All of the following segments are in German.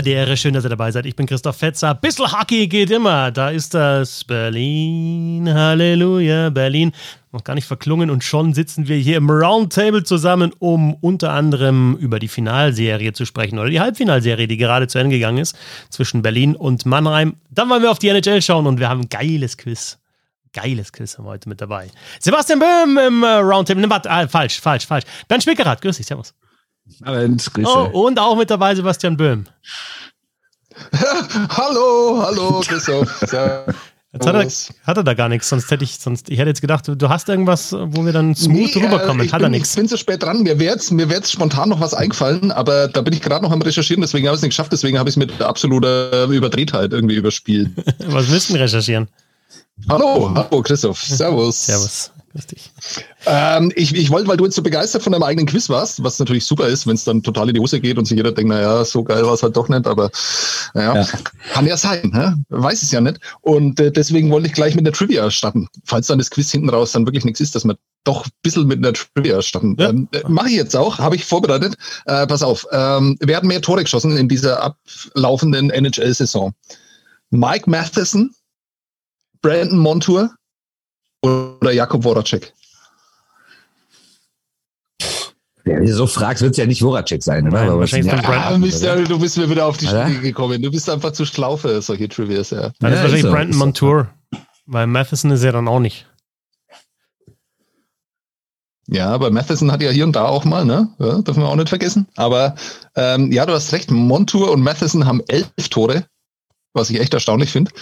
Habe der schön, dass ihr dabei seid. Ich bin Christoph Fetzer. Bissl Hockey geht immer. Da ist das Berlin. Halleluja, Berlin. Noch gar nicht verklungen und schon sitzen wir hier im Roundtable zusammen, um unter anderem über die Finalserie zu sprechen oder die Halbfinalserie, die gerade zu Ende gegangen ist zwischen Berlin und Mannheim. Dann wollen wir auf die NHL schauen und wir haben ein geiles Quiz. Geiles Quiz haben wir heute mit dabei. Sebastian Böhm im äh, Roundtable. Ne, warte, ah, falsch, falsch, falsch. Bernd Schwickerath, grüß dich, servus. Abend, Grüße. Oh, und auch mit dabei Sebastian Böhm. hallo, hallo, Christoph. Jetzt hat er, hat er da gar nichts, sonst hätte ich, sonst, ich hätte jetzt gedacht, du, hast irgendwas, wo wir dann smooth nee, rüberkommen. Äh, hat bin, er nichts. Ich bin so spät dran, mir wäre jetzt mir wär's spontan noch was eingefallen, aber da bin ich gerade noch am Recherchieren, deswegen habe ich es nicht geschafft, deswegen habe ich es mit absoluter Überdrehtheit irgendwie überspielt. was willst du recherchieren? Hallo, hallo Christoph, servus. Servus. Lustig. Ähm, ich, ich wollte, weil du jetzt so begeistert von deinem eigenen Quiz warst, was natürlich super ist, wenn es dann total in die Hose geht und sich jeder denkt, naja, so geil war es halt doch nicht, aber naja, ja. kann ja sein, hä? weiß es ja nicht. Und äh, deswegen wollte ich gleich mit der Trivia starten. Falls dann das Quiz hinten raus dann wirklich nichts ist, dass wir doch ein bisschen mit einer Trivia starten. Ja. Ähm, äh, Mache ich jetzt auch, habe ich vorbereitet. Äh, pass auf, ähm, wer hat mehr Tore geschossen in dieser ablaufenden NHL-Saison? Mike Matheson, Brandon Montour, oder Jakob Voracek? Wenn du so fragst, wird es ja nicht Voracek sein, oder? Nein, wahrscheinlich ja, Brandon, bist ja, du bist mir wieder auf die Spiele gekommen. Du bist einfach zu schlau für solche Trivias, ja. Dann ja, ist wahrscheinlich ist Brandon Montour, weil Matheson ist ja dann auch nicht. Ja, aber Matheson hat ja hier und da auch mal, ne? Ja, dürfen wir auch nicht vergessen. Aber ähm, ja, du hast recht, Montour und Matheson haben elf Tore was ich echt erstaunlich finde.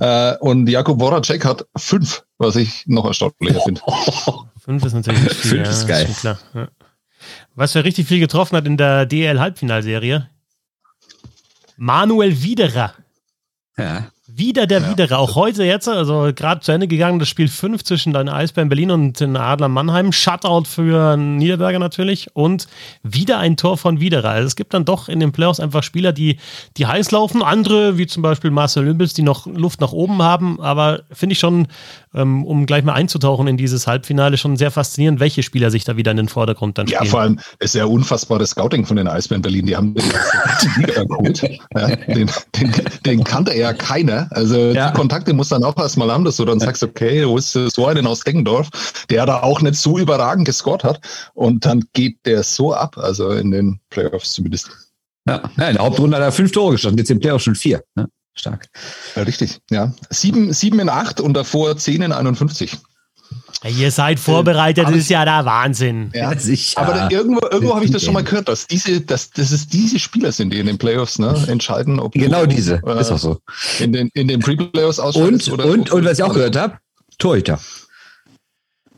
Äh, und Jakub Voracek hat fünf, was ich noch erstaunlicher finde. fünf ist natürlich nicht viel. Fünf ist geil. Ist ja. Was er richtig viel getroffen hat in der DL-Halbfinalserie. Manuel Widerer. Ja. Wieder der ja. Widerer. Auch heute jetzt, also gerade zu Ende gegangen, das Spiel 5 zwischen den Eisbären Berlin und den Adler Mannheim. Shutout für Niederberger natürlich. Und wieder ein Tor von Widerer. Also es gibt dann doch in den Playoffs einfach Spieler, die, die heiß laufen. Andere, wie zum Beispiel Marcel Lümbels, die noch Luft nach oben haben. Aber finde ich schon, ähm, um gleich mal einzutauchen in dieses Halbfinale, schon sehr faszinierend, welche Spieler sich da wieder in den Vordergrund dann spielen. Ja, vor allem ist ja unfassbares Scouting von den Eisbären Berlin. Die haben den, ja, den, den, den kannte ja keiner. Also ja. die Kontakte muss dann auch erstmal haben, dass du dann sagst, okay, wo ist so einen aus Deggendorf, der da auch nicht so überragend gescored hat. Und dann geht der so ab, also in den Playoffs zumindest. Ja in der Hauptrunde hat er fünf Tore gestanden, jetzt im Playoff schon vier. Ne? Stark. Ja, richtig, ja. Sieben, sieben in acht und davor zehn in 51. Ja, ihr seid vorbereitet, das ist ja der Wahnsinn. Ja, sicher. Aber irgendwo, irgendwo habe ich das schon mal gehört, dass diese, dass, dass es diese Spieler sind, die in den Playoffs ne, entscheiden, ob Genau du, diese, äh, ist auch so. In den, in den Pre-Playoffs Und, oder und, und was ich auch gehört habe, Torhüter.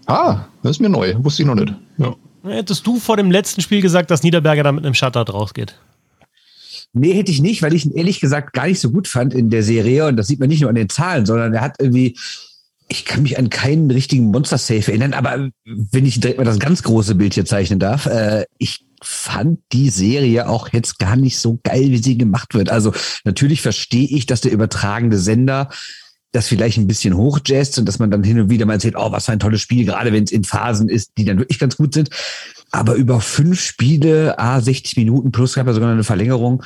Ah, das ist mir neu, wusste ich noch nicht. Ja. Hättest du vor dem letzten Spiel gesagt, dass Niederberger da mit einem Shutout rausgeht? Nee, hätte ich nicht, weil ich ihn ehrlich gesagt gar nicht so gut fand in der Serie. Und das sieht man nicht nur an den Zahlen, sondern er hat irgendwie ich kann mich an keinen richtigen Monster-Safe erinnern, aber wenn ich direkt mal das ganz große Bild hier zeichnen darf, äh, ich fand die Serie auch jetzt gar nicht so geil, wie sie gemacht wird. Also natürlich verstehe ich, dass der übertragende Sender das vielleicht ein bisschen hochjazzt und dass man dann hin und wieder mal erzählt, oh, was für ein tolles Spiel, gerade wenn es in Phasen ist, die dann wirklich ganz gut sind. Aber über fünf Spiele, ah, 60 Minuten plus gab ja sogar eine Verlängerung,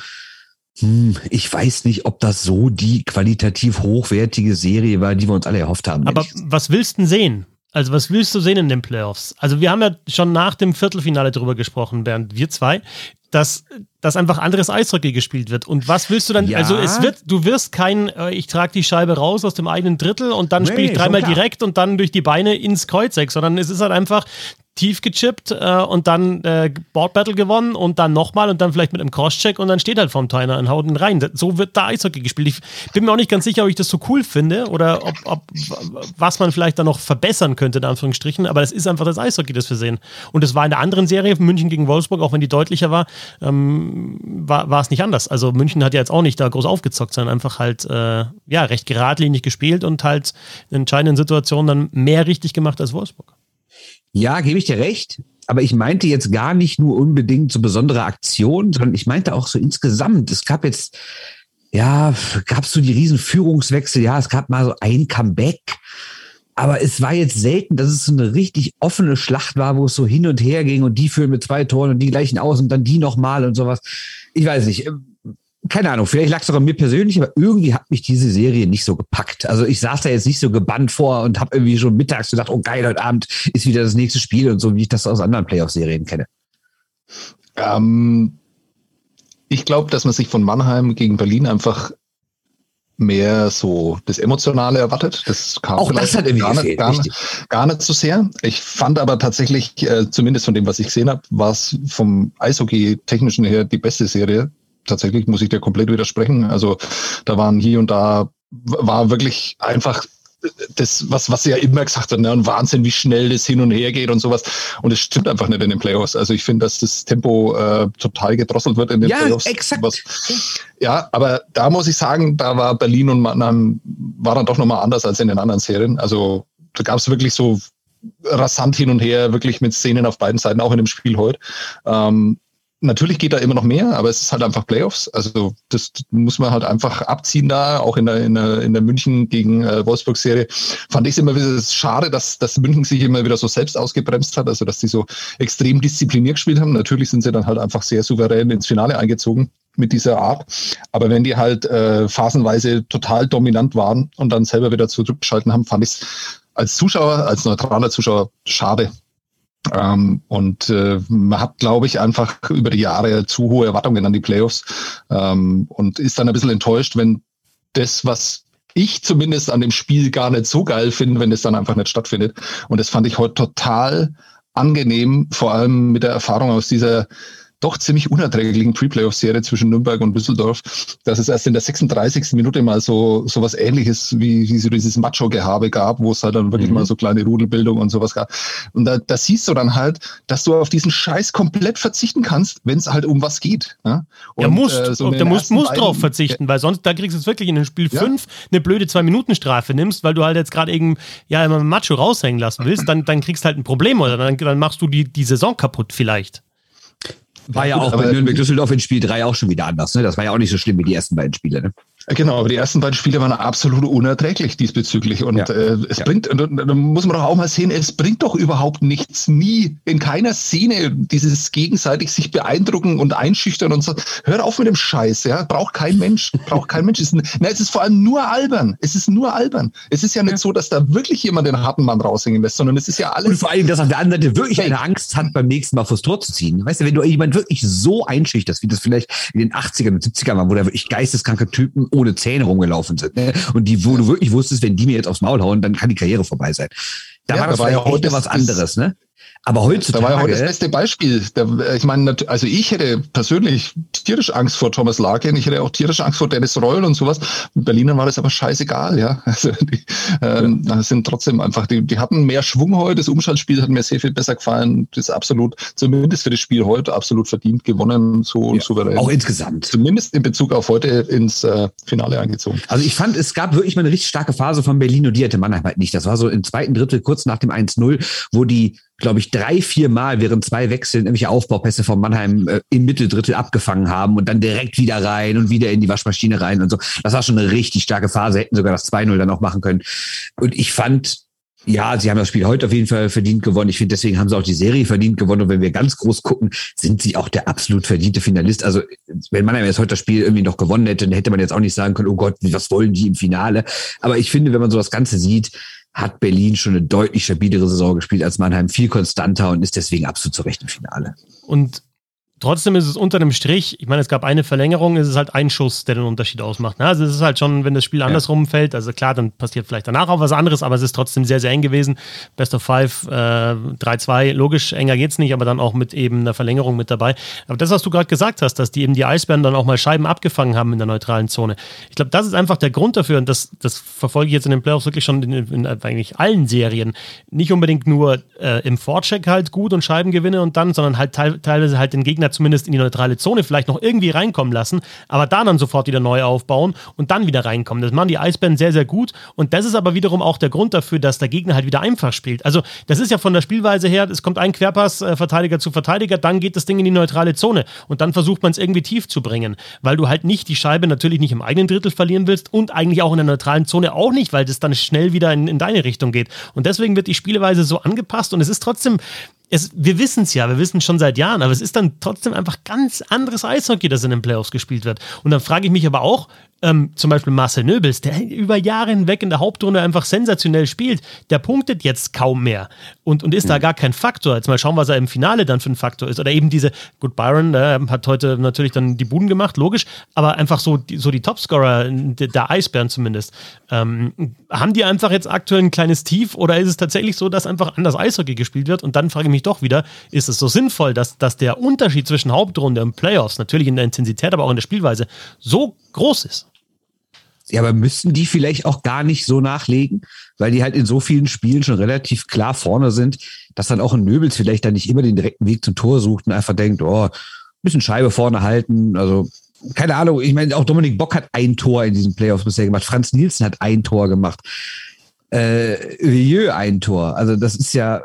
hm, ich weiß nicht, ob das so die qualitativ hochwertige Serie war, die wir uns alle erhofft haben. Aber was willst du denn sehen? Also, was willst du sehen in den Playoffs? Also, wir haben ja schon nach dem Viertelfinale drüber gesprochen, während wir zwei, dass, dass einfach anderes Eishockey gespielt wird. Und was willst du dann? Ja. Also, es wird, du wirst kein, äh, ich trage die Scheibe raus aus dem eigenen Drittel und dann nee, spiele ich dreimal direkt und dann durch die Beine ins Kreuzeck, sondern es ist halt einfach, tief gechippt äh, und dann äh, Board Battle gewonnen und dann nochmal und dann vielleicht mit einem Crosscheck und dann steht halt vom Trainer und haut ihn rein. So wird da Eishockey gespielt. Ich bin mir auch nicht ganz sicher, ob ich das so cool finde oder ob, ob was man vielleicht da noch verbessern könnte, in Anführungsstrichen, aber es ist einfach das Eishockey, das wir sehen. Und es war in der anderen Serie, München gegen Wolfsburg, auch wenn die deutlicher war, ähm, war, war es nicht anders. Also München hat ja jetzt auch nicht da groß aufgezockt, sondern einfach halt äh, ja, recht geradlinig gespielt und halt in entscheidenden Situationen dann mehr richtig gemacht als Wolfsburg. Ja, gebe ich dir recht. Aber ich meinte jetzt gar nicht nur unbedingt so besondere Aktionen, sondern ich meinte auch so insgesamt. Es gab jetzt, ja, gab es so die riesen Führungswechsel. Ja, es gab mal so ein Comeback. Aber es war jetzt selten, dass es so eine richtig offene Schlacht war, wo es so hin und her ging und die führen mit zwei Toren und die gleichen aus und dann die nochmal und sowas. Ich weiß nicht. Keine Ahnung, vielleicht lag es auch an mir persönlich, aber irgendwie hat mich diese Serie nicht so gepackt. Also ich saß da jetzt nicht so gebannt vor und habe irgendwie schon mittags gedacht, oh geil, heute Abend ist wieder das nächste Spiel und so, wie ich das aus anderen Playoff-Serien kenne. Ähm, ich glaube, dass man sich von Mannheim gegen Berlin einfach mehr so das Emotionale erwartet. Das kam auch das hat irgendwie gar, gefehlt, gar, gar, nicht so sehr. Ich fand aber tatsächlich, äh, zumindest von dem, was ich gesehen habe, war es vom Eishockey-technischen her die beste Serie. Tatsächlich muss ich dir komplett widersprechen. Also da waren hier und da war wirklich einfach das, was, was sie ja immer gesagt hat, ne, und Wahnsinn, wie schnell das hin und her geht und sowas. Und es stimmt einfach nicht in den Playoffs. Also ich finde, dass das Tempo äh, total gedrosselt wird in den ja, Playoffs. Exakt. Was, ja, aber da muss ich sagen, da war Berlin und Mannheim war dann doch nochmal anders als in den anderen Serien. Also da gab es wirklich so rasant hin und her, wirklich mit Szenen auf beiden Seiten, auch in dem Spiel heute. Ähm, Natürlich geht da immer noch mehr, aber es ist halt einfach Playoffs. Also das muss man halt einfach abziehen da, auch in der, in der, in der München gegen äh, Wolfsburg-Serie. Fand ich es immer wieder schade, dass, dass München sich immer wieder so selbst ausgebremst hat, also dass die so extrem diszipliniert gespielt haben. Natürlich sind sie dann halt einfach sehr souverän ins Finale eingezogen mit dieser Art. Aber wenn die halt äh, phasenweise total dominant waren und dann selber wieder zurückgeschalten haben, fand ich es als Zuschauer, als neutraler Zuschauer schade. Ähm, und äh, man hat, glaube ich, einfach über die Jahre zu hohe Erwartungen an die Playoffs ähm, und ist dann ein bisschen enttäuscht, wenn das, was ich zumindest an dem Spiel gar nicht so geil finde, wenn es dann einfach nicht stattfindet. Und das fand ich heute total angenehm, vor allem mit der Erfahrung aus dieser doch ziemlich unerträglichen Pre-Playoff-Serie zwischen Nürnberg und Düsseldorf, dass es erst in der 36. Minute mal so, so was ähnliches wie, wie so dieses Macho-Gehabe gab, wo es halt dann wirklich mhm. mal so kleine Rudelbildung und sowas gab. Und da, da siehst du dann halt, dass du auf diesen Scheiß komplett verzichten kannst, wenn es halt um was geht. Ja, und, ja musst, äh, so der musst, musst drauf verzichten, weil sonst, da kriegst du es wirklich in dem Spiel 5 ja. eine blöde Zwei-Minuten-Strafe nimmst, weil du halt jetzt gerade eben, ja, immer Macho raushängen lassen willst, dann, dann kriegst du halt ein Problem oder dann, dann machst du die, die Saison kaputt vielleicht. War ja, auch bei Nürnberg-Düsseldorf in Spiel 3 auch schon wieder anders. Ne? Das war ja auch nicht so schlimm wie die ersten beiden Spiele. Ne? Genau, aber die ersten beiden Spiele waren absolut unerträglich diesbezüglich. Und ja. äh, es ja. bringt, da muss man doch auch mal sehen, es bringt doch überhaupt nichts, nie in keiner Szene dieses gegenseitig sich beeindrucken und einschüchtern und so. Hör auf mit dem Scheiß, ja. Braucht kein Mensch, braucht kein Mensch. Es ist, na, es ist vor allem nur albern. Es ist nur albern. Es ist ja nicht ja. so, dass da wirklich jemand den harten Mann raushängen lässt, sondern es ist ja alles. Und vor allem, dass auf der anderen Seite wirklich eine Angst hat, beim nächsten Mal fürs Tor zu ziehen. Weißt du, wenn du jemand wirklich so einschüchterst, wie das vielleicht in den 80ern und 70ern war, wo da wirklich geisteskranke Typen ohne Zähne rumgelaufen sind. Ne? Und die, wo du wirklich wusstest, wenn die mir jetzt aufs Maul hauen, dann kann die Karriere vorbei sein. Da ja, war das da war ja heute was anderes, ne? Aber heutzutage. Da war ja heute das beste Beispiel. Da, ich meine, also ich hätte persönlich tierisch Angst vor Thomas Larkin. Ich hätte auch tierisch Angst vor Dennis Reul und sowas. In Berlinern war das aber scheißegal, ja. Also die ähm, ja. sind trotzdem einfach, die, die hatten mehr Schwung heute. Das Umschaltspiel hat mir sehr viel besser gefallen. Das ist absolut, zumindest für das Spiel heute, absolut verdient gewonnen, so ja, souverän. Auch insgesamt. Zumindest in Bezug auf heute ins äh, Finale eingezogen. Also ich fand, es gab wirklich mal eine richtig starke Phase von Berlin und die hatte Mannheim halt nicht. Das war so im zweiten Drittel, kurz nach dem 1-0, wo die glaube ich, drei, vier Mal während zwei Wechseln irgendwelche Aufbaupässe von Mannheim äh, im Mitteldrittel abgefangen haben und dann direkt wieder rein und wieder in die Waschmaschine rein und so. Das war schon eine richtig starke Phase, hätten sogar das 2-0 dann auch machen können. Und ich fand, ja, sie haben das Spiel heute auf jeden Fall verdient gewonnen. Ich finde, deswegen haben sie auch die Serie verdient gewonnen. Und wenn wir ganz groß gucken, sind sie auch der absolut verdiente Finalist. Also, wenn Mannheim jetzt heute das Spiel irgendwie noch gewonnen hätte, dann hätte man jetzt auch nicht sagen können, oh Gott, was wollen die im Finale? Aber ich finde, wenn man so das Ganze sieht, hat Berlin schon eine deutlich stabilere Saison gespielt als Mannheim, viel konstanter und ist deswegen absolut zu Recht im Finale. Und Trotzdem ist es unter dem Strich, ich meine, es gab eine Verlängerung, es ist halt ein Schuss, der den Unterschied ausmacht. Ne? Also es ist halt schon, wenn das Spiel andersrum fällt, also klar, dann passiert vielleicht danach auch was anderes, aber es ist trotzdem sehr, sehr eng gewesen. Best of Five, äh, 3-2, logisch, enger geht's nicht, aber dann auch mit eben einer Verlängerung mit dabei. Aber das, was du gerade gesagt hast, dass die eben die Eisbären dann auch mal Scheiben abgefangen haben in der neutralen Zone. Ich glaube, das ist einfach der Grund dafür, und das, das verfolge ich jetzt in den Playoffs wirklich schon in, in eigentlich allen Serien. Nicht unbedingt nur äh, im Vorcheck halt gut und Scheibengewinne und dann, sondern halt teil, teilweise halt den Gegner zumindest in die neutrale Zone vielleicht noch irgendwie reinkommen lassen, aber da dann sofort wieder neu aufbauen und dann wieder reinkommen. Das machen die Eisbären sehr, sehr gut und das ist aber wiederum auch der Grund dafür, dass der Gegner halt wieder einfach spielt. Also das ist ja von der Spielweise her, es kommt ein Querpass, äh, Verteidiger zu Verteidiger, dann geht das Ding in die neutrale Zone und dann versucht man es irgendwie tief zu bringen, weil du halt nicht die Scheibe natürlich nicht im eigenen Drittel verlieren willst und eigentlich auch in der neutralen Zone auch nicht, weil das dann schnell wieder in, in deine Richtung geht. Und deswegen wird die Spielweise so angepasst und es ist trotzdem es, wir wissen es ja, wir wissen es schon seit Jahren, aber es ist dann trotzdem einfach ganz anderes Eishockey, das in den Playoffs gespielt wird. Und dann frage ich mich aber auch, ähm, zum Beispiel Marcel Nöbels, der über Jahre hinweg in der Hauptrunde einfach sensationell spielt, der punktet jetzt kaum mehr und, und ist mhm. da gar kein Faktor. Jetzt mal schauen, was er im Finale dann für ein Faktor ist. Oder eben diese, gut, Byron äh, hat heute natürlich dann die Buden gemacht, logisch, aber einfach so die, so die Topscorer der, Eisbären zumindest. Ähm, haben die einfach jetzt aktuell ein kleines Tief oder ist es tatsächlich so, dass einfach anders Eishockey gespielt wird? Und dann frage ich mich doch wieder, ist es so sinnvoll, dass, dass der Unterschied zwischen Hauptrunde und Playoffs, natürlich in der Intensität, aber auch in der Spielweise, so groß ist? Ja, aber müssten die vielleicht auch gar nicht so nachlegen, weil die halt in so vielen Spielen schon relativ klar vorne sind, dass dann auch ein Nöbels vielleicht dann nicht immer den direkten Weg zum Tor sucht und einfach denkt, oh, bisschen Scheibe vorne halten. Also, keine Ahnung, ich meine, auch Dominik Bock hat ein Tor in diesen Playoffs bisher gemacht. Franz Nielsen hat ein Tor gemacht. Äh, Vieux ein Tor. Also, das ist ja,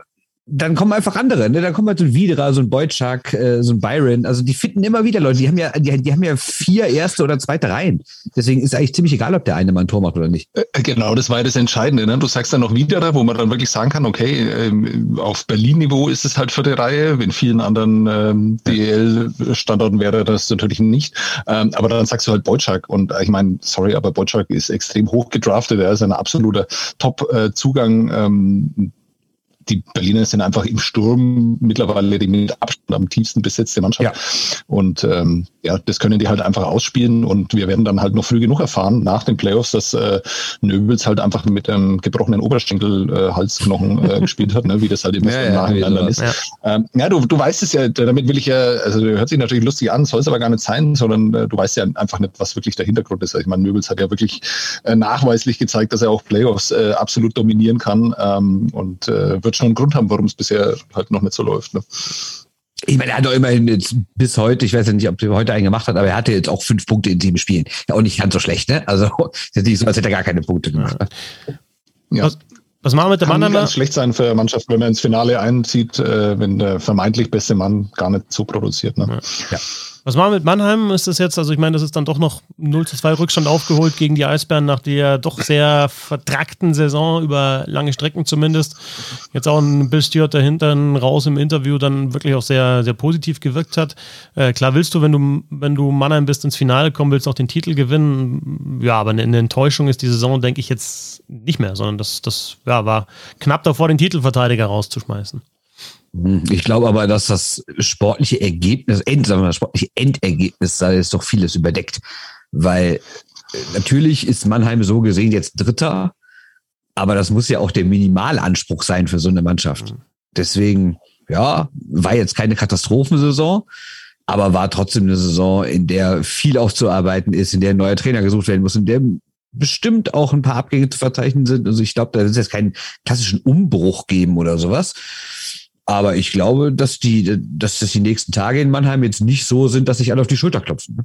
dann kommen einfach andere, ne? Dann kommen halt so ein Wiedera, so ein Beutschak, äh, so ein Byron. Also die finden immer wieder Leute. Die haben ja, die, die haben ja vier erste oder zweite Reihen. Deswegen ist eigentlich ziemlich egal, ob der eine mal ein Tor macht oder nicht. Äh, genau, das war ja das Entscheidende. Ne? Du sagst dann noch Wiedera, wo man dann wirklich sagen kann, okay, ähm, auf Berlin-Niveau ist es halt vierte Reihe. In vielen anderen ähm, DL-Standorten wäre das natürlich nicht. Ähm, aber dann sagst du halt Beutschak. Und äh, ich meine, sorry, aber Beutschak ist extrem hoch gedraftet. Er ist ein absoluter Top-Zugang. Äh, ähm, die Berliner sind einfach im Sturm mittlerweile die mit Abstand am tiefsten besetzte Mannschaft. Ja. Und ähm, ja, das können die halt einfach ausspielen und wir werden dann halt noch früh genug erfahren nach den Playoffs, dass äh, Nöbels halt einfach mit einem gebrochenen Oberschenkel äh, Halsknochen äh, gespielt hat, ne? wie das halt immer ja, im Nachhinein dann ist. Ja, ähm, ja du, du weißt es ja, damit will ich ja, also hört sich natürlich lustig an, soll es aber gar nicht sein, sondern äh, du weißt ja einfach nicht, was wirklich der Hintergrund ist. Ich meine, Nöbels hat ja wirklich äh, nachweislich gezeigt, dass er auch Playoffs äh, absolut dominieren kann ähm, und äh, wird schon einen Grund haben, warum es bisher halt noch nicht so läuft. Ne? Ich meine, er hat doch immerhin jetzt bis heute, ich weiß ja nicht, ob er heute einen gemacht hat, aber er hatte jetzt auch fünf Punkte in sieben Spielen. Ja, auch nicht ganz so schlecht, ne? Also, ist nicht so, als hätte er gar keine Punkte gemacht. Ja. Was, was machen wir mit dem Mann? Kann ganz schlecht sein für eine Mannschaft, wenn man ins Finale einzieht, äh, wenn der vermeintlich beste Mann gar nicht so produziert. Ne? Ja. Was machen wir mit Mannheim? Ist das jetzt, also ich meine, das ist dann doch noch 0 zu 2 Rückstand aufgeholt gegen die Eisbären nach der doch sehr vertrackten Saison über lange Strecken zumindest. Jetzt auch ein Bill Stewart dahinter raus im Interview dann wirklich auch sehr, sehr positiv gewirkt hat. Äh, klar willst du, wenn du, wenn du Mannheim bist, ins Finale kommen, willst auch den Titel gewinnen. Ja, aber eine, eine Enttäuschung ist die Saison, denke ich, jetzt nicht mehr, sondern das, das ja, war knapp davor, den Titelverteidiger rauszuschmeißen. Ich glaube aber, dass das sportliche Ergebnis, End, sagen wir mal, sportliche Endergebnis sei es doch vieles überdeckt. Weil äh, natürlich ist Mannheim so gesehen jetzt Dritter, aber das muss ja auch der Minimalanspruch sein für so eine Mannschaft. Mhm. Deswegen, ja, war jetzt keine Katastrophensaison, aber war trotzdem eine Saison, in der viel aufzuarbeiten ist, in der ein neuer Trainer gesucht werden muss, in der bestimmt auch ein paar Abgänge zu verzeichnen sind. Also ich glaube, da wird es jetzt keinen klassischen Umbruch geben oder sowas. Aber ich glaube, dass die, dass das die nächsten Tage in Mannheim jetzt nicht so sind, dass sich alle auf die Schulter klopfen. Ne?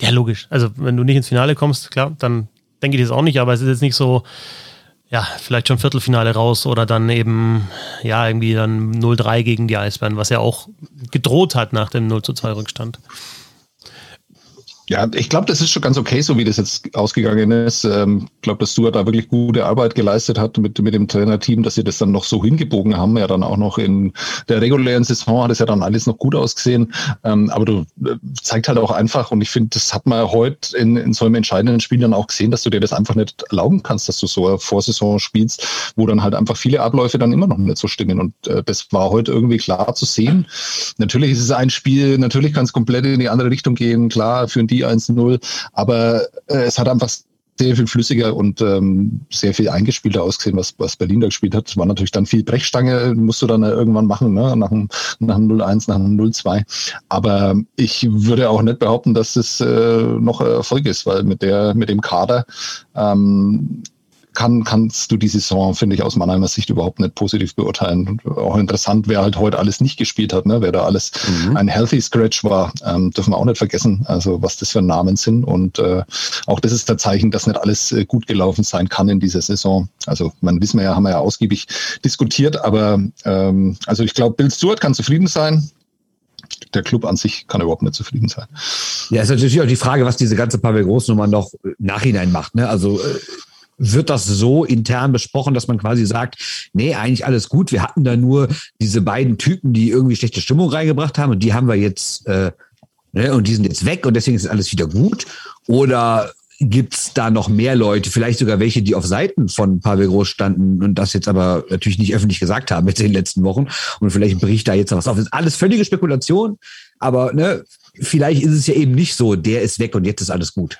Ja, logisch. Also, wenn du nicht ins Finale kommst, klar, dann denke ich das auch nicht, aber es ist jetzt nicht so, ja, vielleicht schon Viertelfinale raus oder dann eben, ja, irgendwie dann 0-3 gegen die Eisbären, was ja auch gedroht hat nach dem 0 2 Rückstand. Ja, ich glaube, das ist schon ganz okay, so wie das jetzt ausgegangen ist. Ich ähm, glaube, dass Stuart da wirklich gute Arbeit geleistet hat mit, mit dem Trainerteam, dass sie das dann noch so hingebogen haben. Ja, dann auch noch in der regulären Saison hat es ja dann alles noch gut ausgesehen. Ähm, aber du äh, zeigt halt auch einfach, und ich finde, das hat man heute in, in so einem entscheidenden Spiel dann auch gesehen, dass du dir das einfach nicht erlauben kannst, dass du so eine Vorsaison spielst, wo dann halt einfach viele Abläufe dann immer noch nicht so stimmen. Und äh, das war heute irgendwie klar zu sehen. Natürlich ist es ein Spiel, natürlich kann es komplett in die andere Richtung gehen. Klar, für die 1-0. Aber äh, es hat einfach sehr viel flüssiger und ähm, sehr viel eingespielter ausgesehen, was, was Berlin da gespielt hat. Es war natürlich dann viel Brechstange, musst du dann irgendwann machen, ne? nach dem 0-1, nach dem 0-2. Aber ich würde auch nicht behaupten, dass es äh, noch Erfolg ist, weil mit der, mit dem Kader ähm, kann, kannst du die Saison, finde ich, aus Mannheimer Sicht überhaupt nicht positiv beurteilen. Und auch interessant, wer halt heute alles nicht gespielt hat, ne? wer da alles mhm. ein Healthy Scratch war, ähm, dürfen wir auch nicht vergessen, also was das für Namen sind. Und äh, auch das ist der Zeichen, dass nicht alles äh, gut gelaufen sein kann in dieser Saison. Also man wissen wir ja, haben wir ja ausgiebig diskutiert, aber ähm, also ich glaube, Bill Stewart kann zufrieden sein der Club an sich kann überhaupt nicht zufrieden sein. Ja, ist natürlich auch die Frage, was diese ganze Pavel Großnummer noch nachhinein macht. Ne? Also äh, wird das so intern besprochen, dass man quasi sagt, nee, eigentlich alles gut. Wir hatten da nur diese beiden Typen, die irgendwie schlechte Stimmung reingebracht haben und die haben wir jetzt, äh, ne, und die sind jetzt weg und deswegen ist alles wieder gut. Oder gibt's da noch mehr Leute, vielleicht sogar welche, die auf Seiten von Pavel Groß standen und das jetzt aber natürlich nicht öffentlich gesagt haben jetzt in den letzten Wochen und vielleicht bricht da jetzt noch was auf. Das ist alles völlige Spekulation, aber ne, vielleicht ist es ja eben nicht so, der ist weg und jetzt ist alles gut.